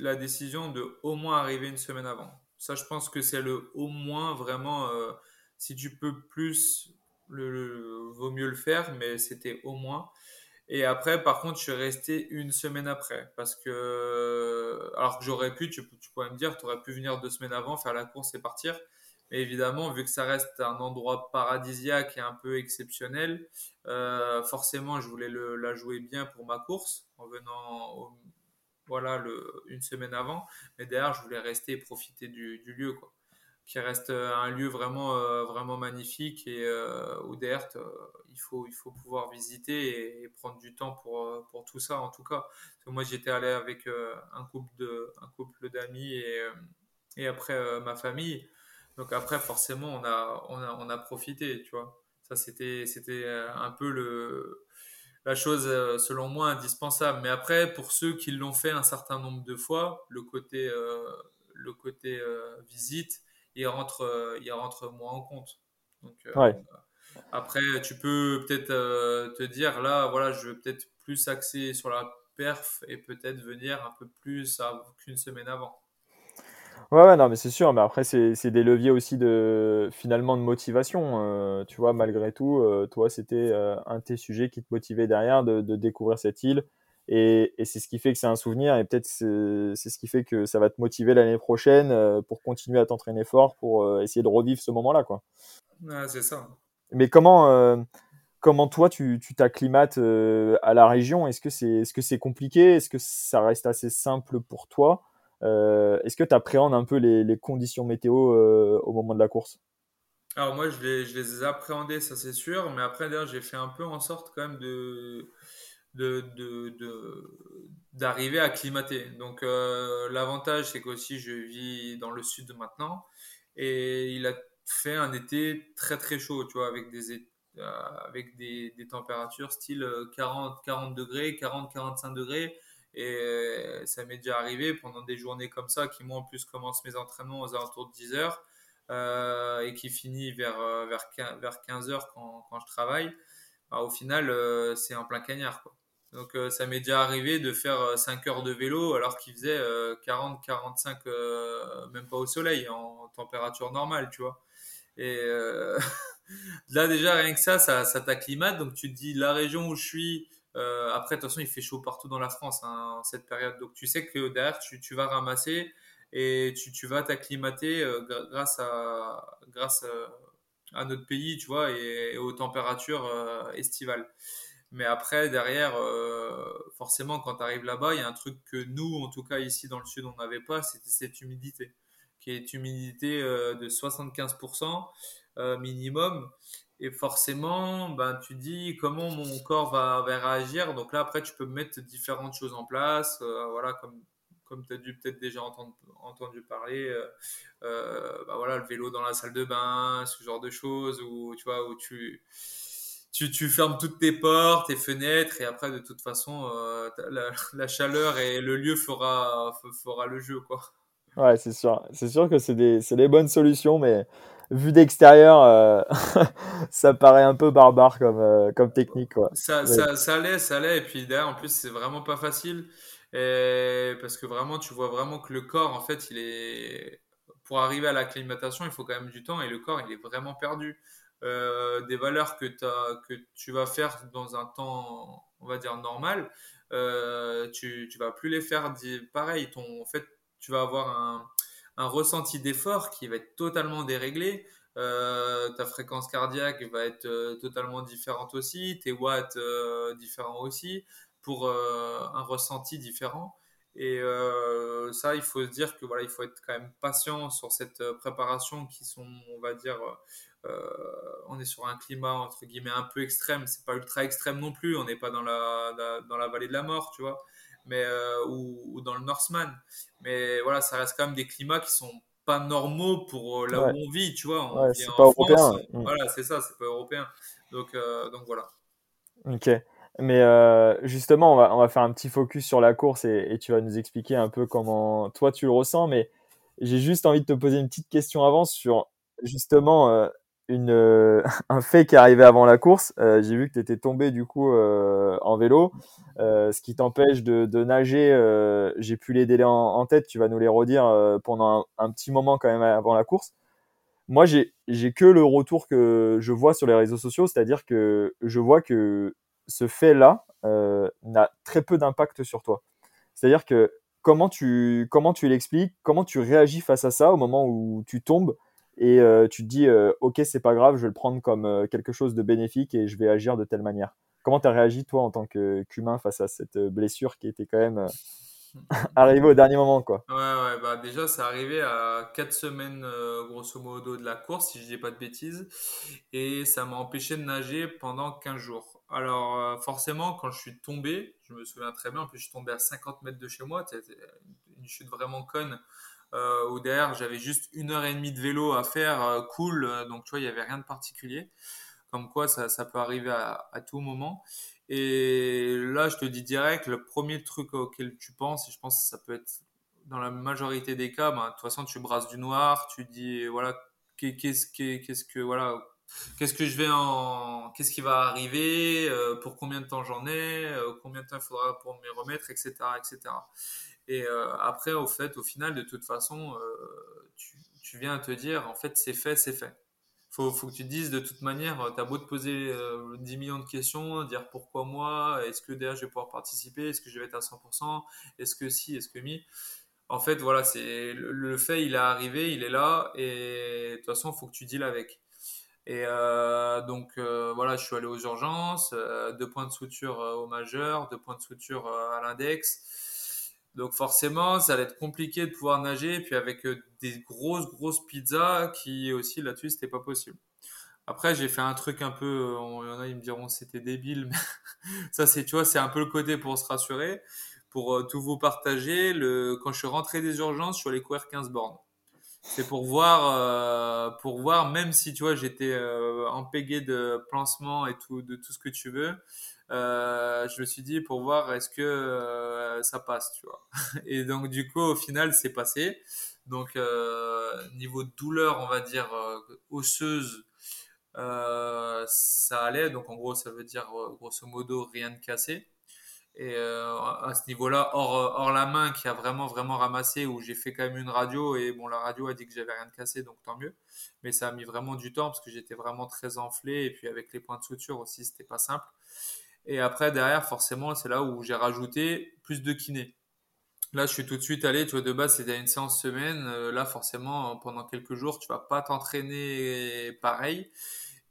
la décision de au moins arriver une semaine avant. Ça, je pense que c'est le au moins vraiment. si tu peux plus, le, vaut mieux le faire, mais c'était au moins. Et après, par contre, je suis resté une semaine après. Parce que, alors que j'aurais pu, tu, tu, pourrais me dire, tu aurais pu venir deux semaines avant, faire la course et partir. Mais évidemment, vu que ça reste un endroit paradisiaque et un peu exceptionnel, euh, forcément, je voulais le, la jouer bien pour ma course en venant voilà, une semaine avant. Mais derrière, je voulais rester et profiter du, du lieu. Quoi qui reste euh, un lieu vraiment, euh, vraiment magnifique et euh, où derrière, il, faut, il faut pouvoir visiter et, prendre du temps pour, pour tout ça en tout cas. moi j'étais allé avec un couple de un couple d'amis et, et après ma famille. Donc après forcément on a, on a, on a profité, tu vois. Ça c'était, c'était un peu le, la chose selon moi indispensable. Mais après pour ceux qui l'ont fait un certain nombre de fois, le côté, le côté visite, il rentre, euh, il rentre moins en compte. Donc, euh, Après, tu peux peut-être euh, te dire, là, voilà, je vais peut-être plus axer sur la perf et peut-être venir un peu plus qu'une semaine avant. Ouais, ouais, non, mais c'est sûr. Mais après, c'est des leviers aussi de finalement de motivation. tu vois, malgré tout, toi, c'était un de tes sujets qui te motivait derrière de, de découvrir cette île, et, c'est ce qui fait que c'est un souvenir et peut-être c'est ce qui fait que ça va te motiver l'année prochaine euh, pour continuer à t'entraîner fort pour euh, essayer de revivre ce moment-là. quoi. c'est ça. Mais comment, euh, comment toi tu t'acclimates à la région? Est-ce que c'est est -ce c'est compliqué? Est-ce que ça reste assez simple pour toi? Est-ce que tu appréhendes un peu les, les conditions météo au moment de la course? Alors moi, je les, je les ai appréhendés, ça c'est sûr, mais après, d'ailleurs, j'ai fait un peu en sorte quand même de, de, de, à acclimater. Donc euh, l'avantage, c'est qu'aussi je vis dans le sud maintenant, et il a fait un été très très chaud, tu vois, avec des, euh, avec des, températures style 40, 40 degrés, 40, 45 degrés. Et ça m'est déjà arrivé pendant des journées comme ça, qui moi en plus commence mes entraînements aux alentours de 10 heures euh, et qui finit vers, euh, vers, vers 15 heures quand, quand je travaille, bah, au final, euh, c'est en plein cagnard. Quoi. Donc ça m'est déjà arrivé de faire 5 heures de vélo alors qu'il faisait 40, 45, même pas au soleil, en température normale, tu vois. Et là déjà, rien que ça, ça, t'acclimate. Donc tu te dis, la région où je suis, après, de toute façon, il fait chaud partout dans la France hein, en cette période. Donc tu sais que derrière, tu, tu vas ramasser et tu, vas t'acclimater euh, grâce à euh, notre pays, tu vois, et, aux températures euh, estivales. Mais après, derrière, forcément, quand tu arrives là-bas, il y a un truc que nous, en tout cas ici dans le sud, on n'avait pas, c'était cette humidité, qui est humidité de 75% minimum. Et forcément, ben, tu dis comment mon corps va, réagir? Donc là, après, tu peux mettre différentes choses en place, voilà, comme comme tu as dû peut-être déjà entendre, entendu parler, euh, euh, bah voilà, le vélo dans la salle de bain, ce genre de choses, où tu vois, où tu, tu, tu fermes toutes tes portes, tes fenêtres, et après, de toute façon, euh, la, chaleur et le lieu fera, fera le jeu, quoi. Ouais, c'est sûr. C'est sûr que c'est des, des, bonnes solutions, mais vu d'extérieur, ça paraît un peu barbare comme, comme technique. Quoi. Ça, ça, ça l'est, ça l'est. Et puis derrière, en plus, c'est vraiment pas facile. Et parce que vraiment, tu vois vraiment que le corps, en fait, il est. Pour arriver à l'acclimatation, il faut quand même du temps et le corps, il est vraiment perdu. Euh, des valeurs que, tu vas faire dans un temps, on va dire, normal, euh, tu, tu vas plus les faire pareil. En fait, tu vas avoir un, ressenti d'effort qui va être totalement déréglé. Euh, ta fréquence cardiaque va être totalement différente aussi, tes watts différents aussi pour un ressenti différent. Et ça, il faut se dire que voilà, il faut être quand même patient sur cette préparation qui sont, on va dire, on est sur un climat entre guillemets un peu extrême. C'est pas ultra extrême non plus. On n'est pas dans la, dans la vallée de la mort, tu vois, mais ou, dans le Northman. Mais voilà, ça reste quand même des climats qui sont pas normaux pour là où on vit, tu vois. On vit en France. Européen. Voilà, c'est ça, c'est pas européen. Donc, donc voilà. Ok. Mais euh, justement, on va, on va faire un petit focus sur la course et, et, tu vas nous expliquer un peu comment toi tu le ressens. Mais j'ai juste envie de te poser une petite question avant sur justement euh, euh, un fait qui est arrivé avant la course. Euh, j'ai vu que tu étais tombé du coup euh, en vélo, ce qui t'empêche de, nager. j'ai plus les délais en, tête, tu vas nous les redire pendant un, un, petit moment quand même avant la course. Moi, j'ai que le retour que je vois sur les réseaux sociaux, c'est-à-dire que je vois que ce fait-là n'a très peu d'impact sur toi. C'est-à-dire que comment tu, comment tu l'expliques, comment tu réagis face à ça au moment où tu tombes et euh, tu te dis euh, ok c'est pas grave, je vais le prendre comme quelque chose de bénéfique et je vais agir de telle manière. Comment tu as réagi toi en tant qu'humain face à cette blessure qui était quand même arrivée au dernier moment quoi? Ouais ouais bah déjà c'est arrivé à 4 semaines grosso modo de la course si je dis pas de bêtises et ça m'a empêché de nager pendant 15 jours. Alors, euh, forcément, quand je suis tombé, je me souviens très bien, en plus, je suis tombé à 50 mètres de chez moi, une chute vraiment conne, euh, où derrière, j'avais juste une heure et demie de vélo à faire, euh, cool, euh, donc tu vois, il n'y avait rien de particulier. Comme quoi, ça, ça peut arriver à, tout moment. Et là, je te dis direct, le premier truc auquel tu penses, et je pense que ça peut être dans la majorité des cas, ben, de toute façon, tu brasses du noir, tu dis, voilà, qu'est-ce qu'est-ce que, voilà, Qu'est-ce que je vais en, qu'est-ce qui va arriver, euh, pour combien de temps j'en ai, combien de temps il faudra pour me remettre, etc., etc. Et euh, après, au fait, au final, de toute façon, tu, tu, viens te dire, en fait, c'est fait, c'est fait. Faut, faut que tu te dises, de toute manière, tu as beau te poser 10 millions de questions, dire pourquoi moi, est-ce que derrière je vais pouvoir participer, est-ce que je vais être à 100%, est-ce que si, est-ce que mi. En fait, voilà, c'est le, le fait, il est arrivé, il est là, et de toute façon, il faut que tu deals avec. Et donc voilà, je suis allé aux urgences, deux points de suture au majeur, deux points de suture à l'index. Donc forcément, ça allait être compliqué de pouvoir nager. Et puis avec des grosses, grosses pizzas qui aussi là-dessus, c'était pas possible. Après, j'ai fait un truc un peu, il y en a, ils me diront c'était débile, mais ça c'est, tu vois, c'est un peu le côté pour se rassurer, pour tout vous partager. Quand je suis rentré des urgences, je suis allé courir 15 bornes c'est pour voir, euh, pour même si tu vois, j'étais euh, de pansement et de tout ce que tu veux. Euh, je me suis dit pour voir est-ce que euh, ça passe, tu vois. Et donc du coup, au final, c'est passé. Donc niveau de douleur, on va dire osseuse, ça allait. Donc en gros, ça veut dire grosso modo rien de cassé. Et euh, à ce niveau-là, hors, hors la main qui a vraiment, vraiment ramassé, où j'ai fait quand même une radio, et bon, la radio a dit que j'avais rien de cassé, donc tant mieux. Mais ça a mis vraiment du temps parce que j'étais vraiment très enflé, et puis avec les points de suture aussi, c'était pas simple. Et après, derrière, forcément, c'est là où j'ai rajouté plus de kiné. Là, je suis tout de suite allé, tu vois, de base, c'était une séance semaine. Euh, là, forcément, pendant quelques jours, tu vas pas t'entraîner pareil.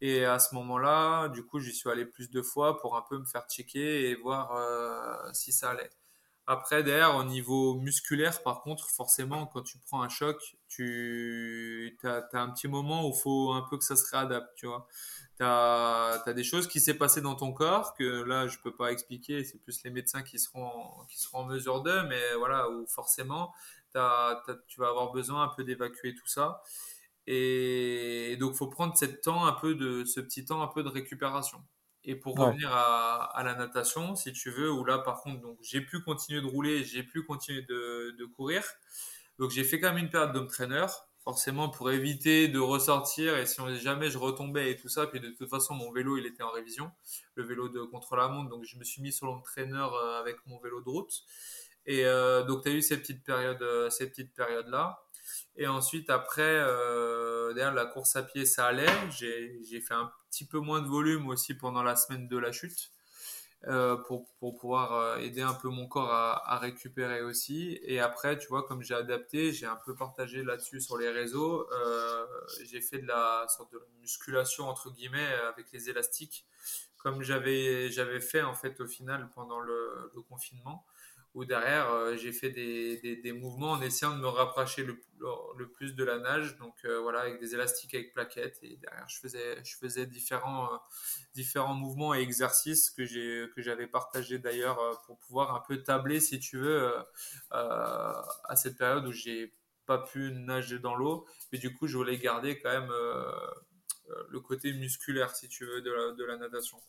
Et à ce moment-là, du coup, j'y suis allé plus de fois pour un peu me faire checker et voir euh, si ça allait. Après, derrière, au niveau musculaire, par contre, forcément, quand tu prends un choc, tu as, un petit moment où il faut un peu que ça se réadapte, tu vois. Tu as, as, des choses qui s'est passé dans ton corps que là, je peux pas expliquer, c'est plus les médecins qui seront, qui seront en mesure d'eux, mais voilà, où forcément, as, tu vas avoir besoin un peu d'évacuer tout ça. Et donc, faut prendre cette temps un peu de, ce petit temps un peu de récupération. Et pour revenir à, à, la natation, si tu veux, où là, par contre, donc j'ai pu continuer de rouler, j'ai pu continuer de, de courir. Donc, j'ai fait quand même une période d'homme trainer, forcément pour éviter de ressortir. Et si jamais je retombais et tout ça, puis de toute façon, mon vélo, il était en révision, le vélo de contre la montre. Donc, je me suis mis sur trainer euh, avec mon vélo de route. Et euh, donc, tu as eu ces petites périodes, euh, ces petites périodes là. Et ensuite, après, derrière la course à pied, ça allait. J'ai fait un petit peu moins de volume aussi pendant la semaine de la chute pour, pour, pouvoir euh, aider un peu mon corps à, à, récupérer aussi. Et après, tu vois, comme j'ai adapté, j'ai un peu partagé là-dessus sur les réseaux. Euh, j'ai fait de la sorte de musculation, entre guillemets, avec les élastiques, comme j'avais fait en fait au final pendant le, le confinement où derrière euh, j'ai fait des, des, mouvements en essayant de me rapprocher le, plus de la nage. Donc euh, voilà avec des élastiques avec plaquettes. Et derrière je faisais je faisais différents euh, différents mouvements et exercices que j'avais partagé d'ailleurs pour pouvoir un peu tabler si tu veux à cette période où j'ai pas pu nager dans l'eau. Mais du coup je voulais garder quand même le côté musculaire si tu veux de la, de la natation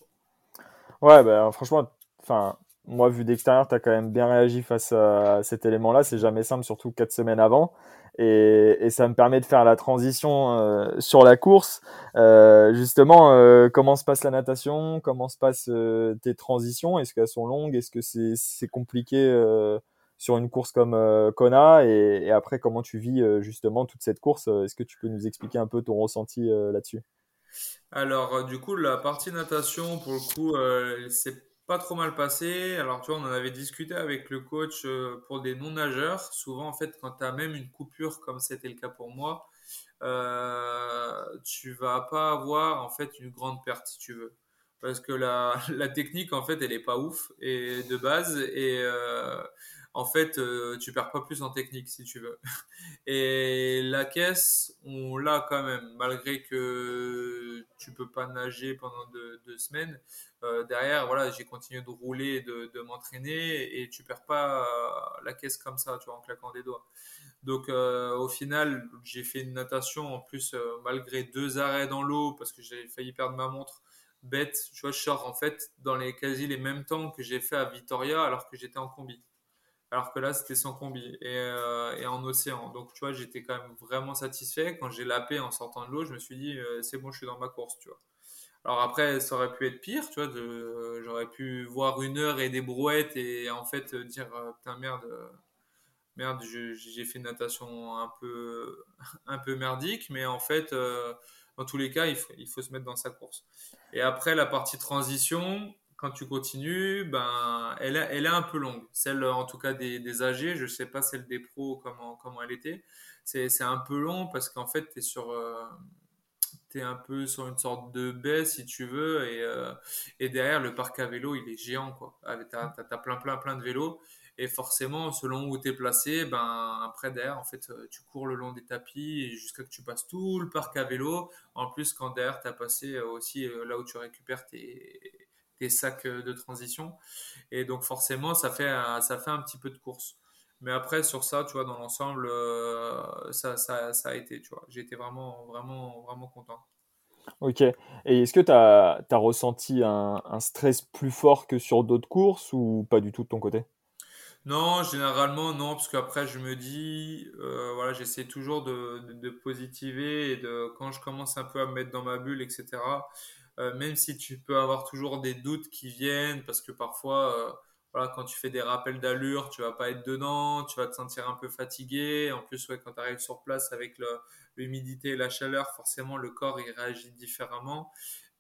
ouais ben franchement enfin moi, vu d'extérieur, tu as quand même bien réagi face à cet élément-là. C'est jamais simple, surtout quatre semaines avant. Et, ça me permet de faire la transition euh, sur la course. Euh, justement, euh, comment se passe la natation? Comment se passent tes transitions? Est-ce qu'elles sont longues? Est-ce que c'est compliqué sur une course comme Kona? Et, et, après, comment tu vis justement toute cette course? Est-ce que tu peux nous expliquer un peu ton ressenti là-dessus? Alors, du coup, la partie natation, pour le coup, c'est pas trop mal passé. Alors, tu vois, on en avait discuté avec le coach euh, pour des non-nageurs. Souvent, en fait, quand tu as même une coupure, comme c'était le cas pour moi, euh, tu vas pas avoir, en fait, une grande perte, si tu veux. Parce que la, technique, en fait, elle est pas ouf et de base. Et euh, en fait, euh, tu perds pas plus en technique, si tu veux. Et la caisse, on l'a quand même, malgré que tu peux pas nager pendant deux, semaines. Euh, derrière, voilà, j'ai continué de rouler, de, de m'entraîner et tu perds pas euh, la caisse comme ça, tu vois, en claquant des doigts. Donc, euh, au final, j'ai fait une natation en plus, malgré deux arrêts dans l'eau, parce que j'ai failli perdre ma montre bête. Tu vois, je sors en fait dans les quasi les mêmes temps que j'ai fait à Vitoria alors que j'étais en combi. Alors que là, c'était sans combi et, et, en océan. Donc, tu vois, j'étais quand même vraiment satisfait. Quand j'ai lapé en sortant de l'eau, je me suis dit, c'est bon, je suis dans ma course, tu vois. Alors après, ça aurait pu être pire, tu vois, j'aurais pu voir une heure et des brouettes et en fait dire, euh, putain merde, euh, merde, j'ai fait une natation un peu, un peu merdique, mais en fait, euh, dans tous les cas, il faut se mettre dans sa course. Et après, la partie transition, quand tu continues, ben, elle, est un peu longue. Celle, en tout cas, des, des âgés, je sais pas celle des pros, comment, comment elle était. C'est un peu long parce qu'en fait, tu es sur es un peu sur une sorte de baie, si tu veux. Et, et derrière, le parc à vélo, il est géant, quoi. Tu as, plein, plein, plein de vélos. Et forcément, selon où tu es placé, ben, après, derrière, en fait, tu cours le long des tapis jusqu'à que tu passes tout le parc à vélo. En plus, quand derrière, tu as passé aussi là où tu récupères tes, tes sacs de transition. Et donc, forcément, ça fait, ça fait un petit peu de course. Mais après, sur ça, tu vois, dans l'ensemble, euh, ça, ça, ça, a été, tu vois. J'ai été vraiment, vraiment, vraiment content. Ok. Et est-ce que tu as, as, ressenti un, un, stress plus fort que sur d'autres courses ou pas du tout de ton côté? Non, généralement, non, parce qu'après, je me dis, euh, voilà, j'essaie toujours de, de, positiver et de, quand je commence un peu à me mettre dans ma bulle, etc., euh, même si tu peux avoir toujours des doutes qui viennent, parce que parfois voilà, quand tu fais des rappels d'allure, tu vas pas être dedans, tu vas te sentir un peu fatigué. En plus, quand tu arrives sur place avec l'humidité et la chaleur, forcément, le corps il réagit différemment.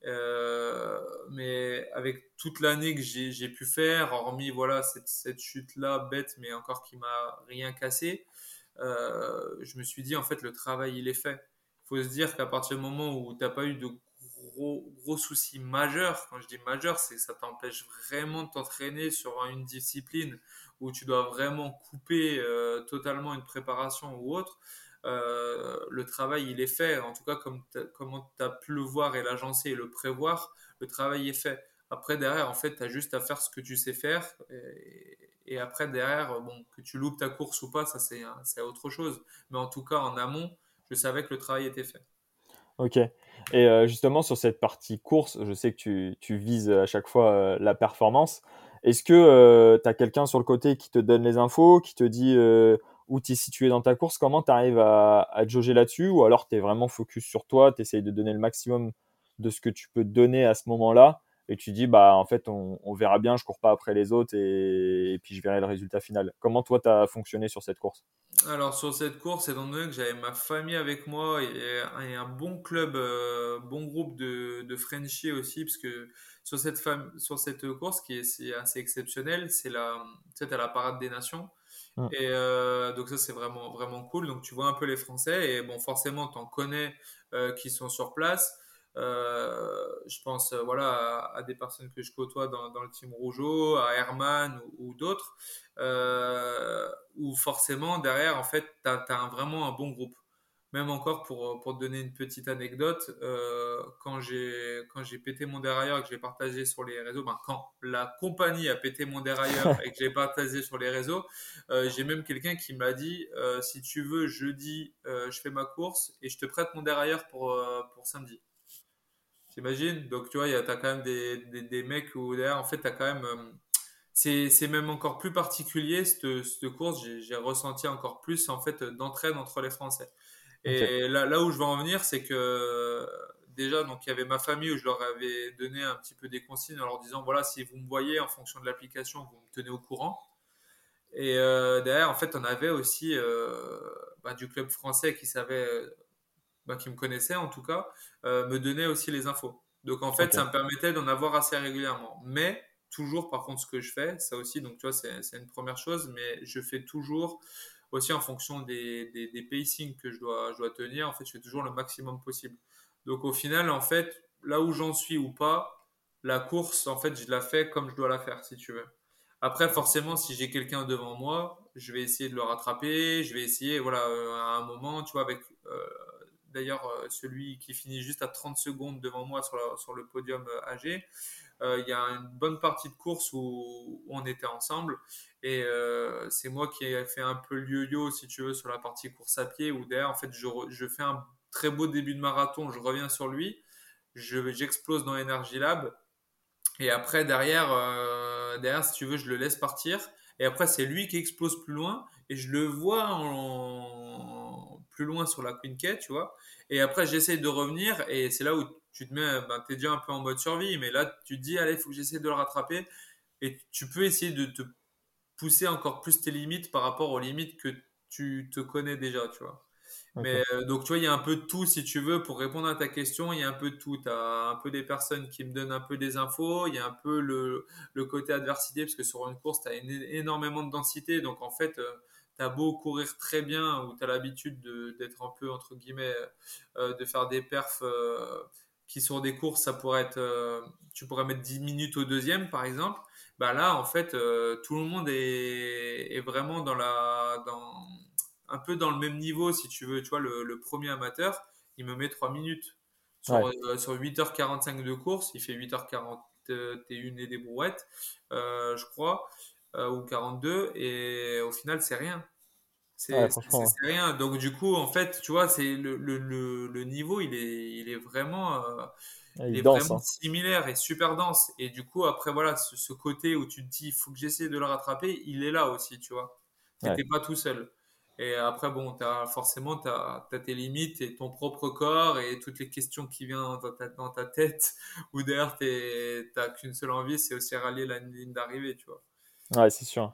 Euh, mais avec toute l'année que j'ai pu faire, hormis voilà cette, chute-là bête, mais encore qui m'a rien cassé, euh, je me suis dit en fait le travail il est fait. Il faut se dire qu'à partir du moment où tu n'as pas eu de gros, souci majeur. Quand je dis majeur, c'est que ça t'empêche vraiment de t'entraîner sur une discipline où tu dois vraiment couper euh, totalement une préparation ou autre. Euh, le travail, il est fait. En tout cas, comme tu as pu le voir et l'agencer et le prévoir, le travail est fait. Après, derrière, en fait, tu as juste à faire ce que tu sais faire. Et, et, après, derrière, bon, que tu loupes ta course ou pas, ça, c'est autre chose. Mais en tout cas, en amont, je savais que le travail était fait. Ok. Et euh, justement, sur cette partie course, je sais que tu, tu vises à chaque fois euh, la performance. Est-ce que euh, tu as quelqu'un sur le côté qui te donne les infos, qui te dit où tu es situé dans ta course? Comment tu arrives à, à te jauger là-dessus? Ou alors tu es vraiment focus sur toi, tu essayes de donner le maximum de ce que tu peux donner à ce moment-là? Et tu dis bah en fait on, on, verra bien, je cours pas après les autres et, puis je verrai le résultat final. Comment toi tu as fonctionné sur cette course? Alors sur cette course, étant donné que j'avais ma famille avec moi et, un bon club, euh, bon groupe de, de Frenchies aussi, parce que sur cette, sur cette course qui est, assez exceptionnelle, c'est la, à la parade des nations. Hum. Et euh, donc ça c'est vraiment vraiment cool. Donc tu vois un peu les Français et bon forcément tu en connais euh, qui sont sur place. Euh, je pense euh, voilà à, des personnes que je côtoie dans, dans le team Rougeau, à Herman ou, d'autres, euh, où forcément derrière en fait tu as, vraiment un bon groupe. Même encore pour, pour te donner une petite anecdote, quand j'ai quand j'ai pété mon dérailleur et que j'ai partagé sur les réseaux, ben quand la compagnie a pété mon dérailleur et que j'ai partagé sur les réseaux, euh, j'ai même quelqu'un qui m'a dit euh, si tu veux jeudi je fais ma course et je te prête mon dérailleur pour pour samedi. T'imagines? Donc, tu vois, tu as quand même des, des, des, mecs où derrière, en fait, tu as quand même. Euh, c'est même encore plus particulier, cette, cette course. J'ai ressenti encore plus, en fait, d'entraide entre les Français. Et là, là où je veux en venir, c'est que déjà, donc, il y avait ma famille où je leur avais donné un petit peu des consignes en leur disant voilà, si vous me voyez en fonction de l'application, vous me tenez au courant. Et euh, derrière, en fait, on avait aussi euh, bah, du club français qui savait bah, qui me connaissait en tout cas, euh, me donnait aussi les infos. Donc en fait, ça me permettait d'en avoir assez régulièrement. Mais toujours, par contre, ce que je fais, ça aussi, donc tu vois, c'est une première chose, mais je fais toujours aussi en fonction des, des, des, pacings que je dois, je dois tenir, en fait, je fais toujours le maximum possible. Donc au final, en fait, là où j'en suis ou pas, la course, en fait, je la fais comme je dois la faire, si tu veux. Après, forcément, si j'ai quelqu'un devant moi, je vais essayer de le rattraper, je vais essayer, voilà, euh, à un moment, tu vois, avec euh, D'ailleurs, euh, celui qui finit juste à 30 secondes devant moi sur, sur le podium euh, AG, euh, il y a une bonne partie de course où, on était ensemble. Et c'est moi qui ai fait un peu le yo-yo, si tu veux, sur la partie course à pied, où derrière, en fait, je, je fais un très beau début de marathon, je reviens sur lui, j'explose dans Energy Lab. Et après, derrière, derrière, si tu veux, je le laisse partir. Et après, c'est lui qui explose plus loin. Et je le vois en, plus loin sur la Queen K, tu vois. Et après, j'essaie de revenir et c'est là où tu te mets, ben, tu es déjà un peu en mode survie, mais là, tu te dis, allez, il faut que j'essaie de le rattraper. Et tu peux essayer de te pousser encore plus tes limites par rapport aux limites que tu te connais déjà, tu vois. Mais euh, donc, tu vois, il y a un peu de tout, si tu veux, pour répondre à ta question, il y a un peu de tout. Tu as un peu des personnes qui me donnent un peu des infos, il y a un peu le, le côté adversité, parce que sur une course, tu as énormément de densité. Donc, en fait, euh, as beau courir très bien ou tu as l'habitude d'être un peu, entre guillemets, euh, de faire des perfs euh, qui sur des courses, ça pourrait être, tu pourrais mettre 10 minutes au deuxième, par exemple. Bah là, en fait, tout le monde est, est, vraiment dans la, dans, un peu dans le même niveau, si tu veux. Tu vois, le, le premier amateur, il me met 3 minutes. Sur, sur 8h45 de course, il fait 8h41 et des brouettes, je crois. Euh, ou 42 et au final c'est rien. C'est rien. Donc du coup en fait tu vois c'est le, le, le, niveau il est il est vraiment euh, il, est vraiment hein. similaire et super dense et du coup après voilà ce, côté où tu te dis il faut que j'essaie de le rattraper il est là aussi tu vois. T'es pas tout seul. Et après, bon, as, forcément, tu as, tes limites et ton propre corps et toutes les questions qui viennent dans ta, dans ta tête, ou derrière, tu n'as qu'une seule envie, c'est aussi rallier la ligne d'arrivée, tu vois. Ouais, c'est sûr.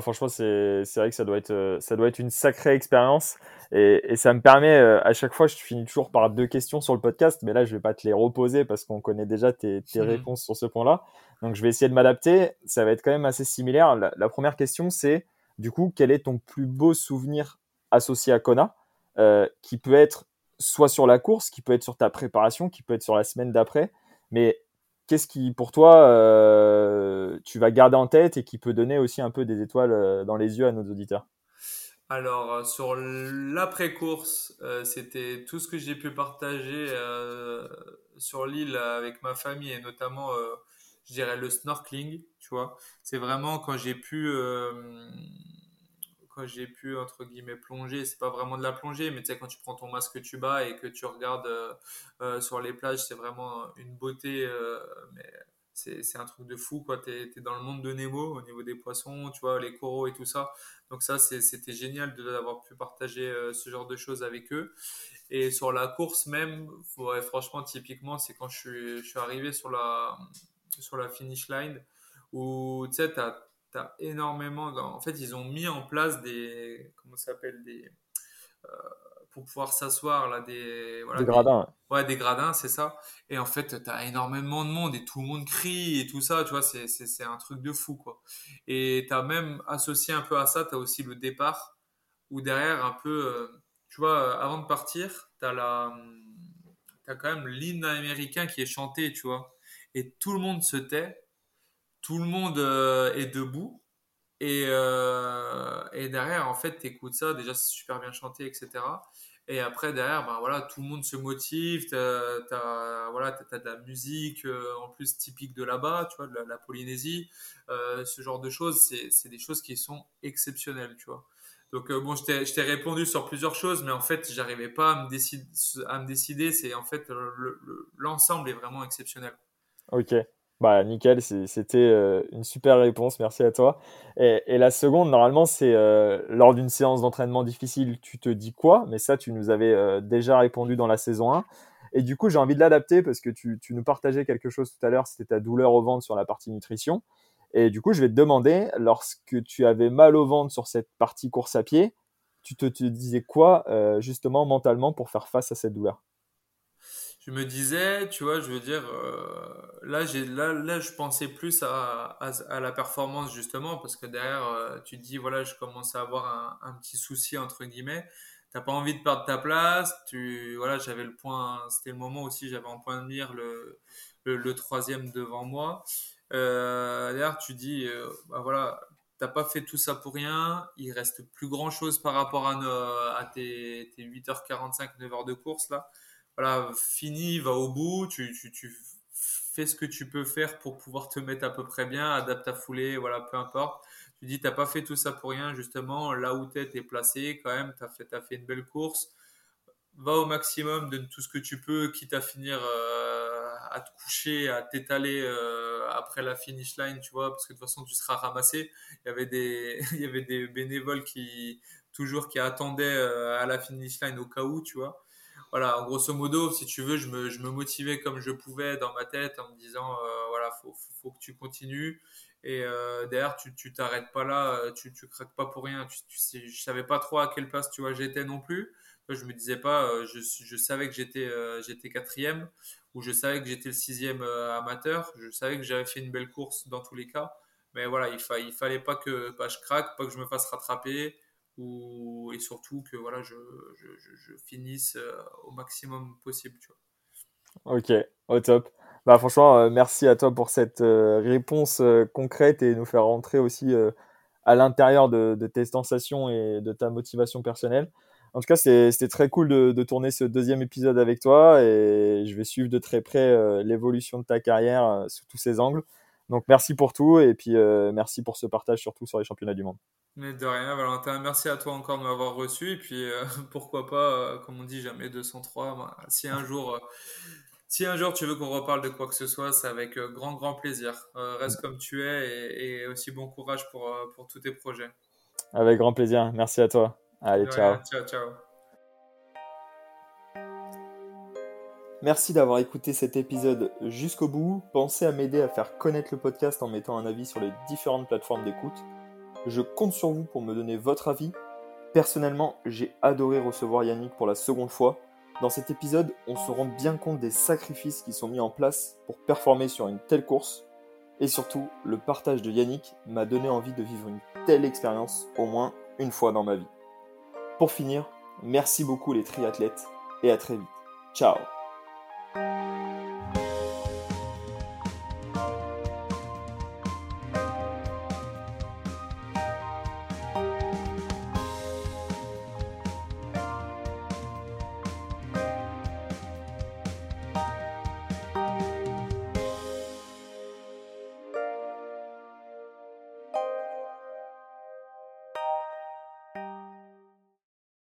franchement, c'est vrai que ça doit être, euh, ça doit être une sacrée expérience. Et, et, ça me permet, euh, à chaque fois, je finis toujours par deux questions sur le podcast, mais là, je vais pas te les reposer parce qu'on connaît déjà tes, tes mmh réponses sur ce point-là. Donc, je vais essayer de m'adapter. Ça va être quand même assez similaire. La, première question, c'est du coup, quel est ton plus beau souvenir associé à Kona euh, qui peut être soit sur la course, qui peut être sur ta préparation, qui peut être sur la semaine d'après. Mais qu'est-ce qui, pour toi, euh, tu vas garder en tête et qui peut donner aussi un peu des étoiles euh, dans les yeux à nos auditeurs? Alors, euh, sur l'après-course, c'était tout ce que j'ai pu partager sur l'île avec ma famille et notamment, je dirais, le snorkeling, tu vois. C'est vraiment quand j'ai pu quand j'ai pu entre guillemets plonger, c'est pas vraiment de la plongée, mais tu sais quand tu prends ton masque tuba et que tu regardes euh, euh, sur les plages, c'est vraiment une beauté, euh, mais c'est un truc de fou quoi. T'es es dans le monde de Nemo au niveau des poissons, tu vois les coraux et tout ça. Donc ça c'était génial d'avoir pu partager ce genre de choses avec eux. Et sur la course même, franchement typiquement c'est quand je suis, je suis arrivé sur la sur la finish line où tu sais t'as énormément. En fait, ils ont mis en place des. Comment ça s'appelle Des. Euh, pour pouvoir s'asseoir là des voilà, des gradins ouais des gradins c'est ça et en fait tu as énormément de monde et tout le monde crie et tout ça tu vois c'est un truc de fou quoi et tu as même associé un peu à ça tu as aussi le départ où derrière un peu euh, tu vois avant de partir tu as la as quand même l'hymne américain qui est chanté tu vois et tout le monde se tait tout le monde euh, est debout. Et, euh, et derrière, en fait, tu écoutes ça, déjà c'est super bien chanté, etc. Et après, derrière, ben, voilà, tout le monde se motive, tu as, voilà, de la musique euh, en plus typique de là-bas, tu vois, de la, Polynésie. ce genre de choses, c'est des choses qui sont exceptionnelles, tu vois. Donc, bon, je t'ai répondu sur plusieurs choses, mais en fait, j'arrivais pas à me, décider, à me décider. C'est en fait, l'ensemble est vraiment exceptionnel. Ok. Bah, nickel, c'était euh, une super réponse, merci à toi. Et, la seconde, normalement, c'est euh, lors d'une séance d'entraînement difficile, tu te dis quoi? Mais ça, tu nous avais euh, déjà répondu dans la saison 1. Et du coup, j'ai envie de l'adapter parce que tu, nous partageais quelque chose tout à l'heure, c'était ta douleur au ventre sur la partie nutrition. Et du coup, je vais te demander, lorsque tu avais mal au ventre sur cette partie course à pied, tu te, te disais quoi justement mentalement pour faire face à cette douleur? Je me disais, tu vois, je veux dire, euh, là, j'ai, là, là, je pensais plus à, à, la performance justement, parce que derrière, euh, tu te dis, voilà, je commence à avoir un, petit souci, entre guillemets. T'as pas envie de perdre ta place. Tu, voilà, j'avais le point, c'était le moment aussi, j'avais en point de mire le, le, troisième devant moi. Euh, derrière, tu dis, euh, bah voilà, t'as pas fait tout ça pour rien. Il reste plus grand chose par rapport à, à tes, tes 8h45, 9h de course là voilà, fini, va au bout, tu, tu, tu, fais ce que tu peux faire pour pouvoir te mettre à peu près bien, adapte ta foulée, voilà, peu importe. Tu dis, t'as pas fait tout ça pour rien, justement, là où t'es, t'es placé quand même, t'as fait, as fait une belle course. Va au maximum, donne tout ce que tu peux, quitte à finir euh, à te coucher, à t'étaler euh, après la finish line, tu vois, parce que de toute façon, tu seras ramassé. Il y avait des, il y avait des bénévoles qui, toujours, qui attendaient euh, à la finish line au cas où, tu vois voilà, grosso modo, si tu veux, je me, je me, motivais comme je pouvais dans ma tête en me disant, euh, voilà, faut, faut, que tu continues. Et euh, derrière, tu, tu t'arrêtes pas là, euh, tu, tu craques pas pour rien. Tu, tu je savais pas trop à quelle place, tu vois, j'étais non plus. Je me disais pas, je, je savais que j'étais, j'étais quatrième ou je savais que j'étais le sixième amateur. Je savais que j'avais fait une belle course dans tous les cas. Mais voilà, il, fa il fallait pas que pas je craque, pas que je me fasse rattraper et surtout que voilà, je, je, finisse au maximum possible. Tu vois. Ok, au top. Bah, franchement, merci à toi pour cette réponse concrète et nous faire rentrer aussi à l'intérieur de, tes sensations et de ta motivation personnelle. En tout cas, c'était très cool de, de, tourner ce deuxième épisode avec toi et je vais suivre de très près euh, l'évolution de ta carrière euh, sous tous ces angles. Donc merci pour tout et puis euh, merci pour ce partage surtout sur les championnats du monde. Mais de rien, Valentin. Merci à toi encore de m'avoir reçu. Et puis pourquoi pas, comme on dit, jamais 203. si un jour si un jour tu veux qu'on reparle de quoi que ce soit, c'est avec euh, grand, grand plaisir. Euh, reste comme tu es et, aussi bon courage pour, euh, pour tous tes projets. Avec grand plaisir. Merci à toi. Allez, ciao. Ciao, ciao. Merci d'avoir écouté cet épisode jusqu'au bout. Pensez à m'aider à faire connaître le podcast en mettant un avis sur les différentes plateformes d'écoute. Je compte sur vous pour me donner votre avis. Personnellement, j'ai adoré recevoir Yannick pour la seconde fois. Dans cet épisode, on se rend bien compte des sacrifices qui sont mis en place pour performer sur une telle course. Et surtout, le partage de Yannick m'a donné envie de vivre une telle expérience au moins une fois dans ma vie. Pour finir, merci beaucoup les triathlètes et à très vite. Ciao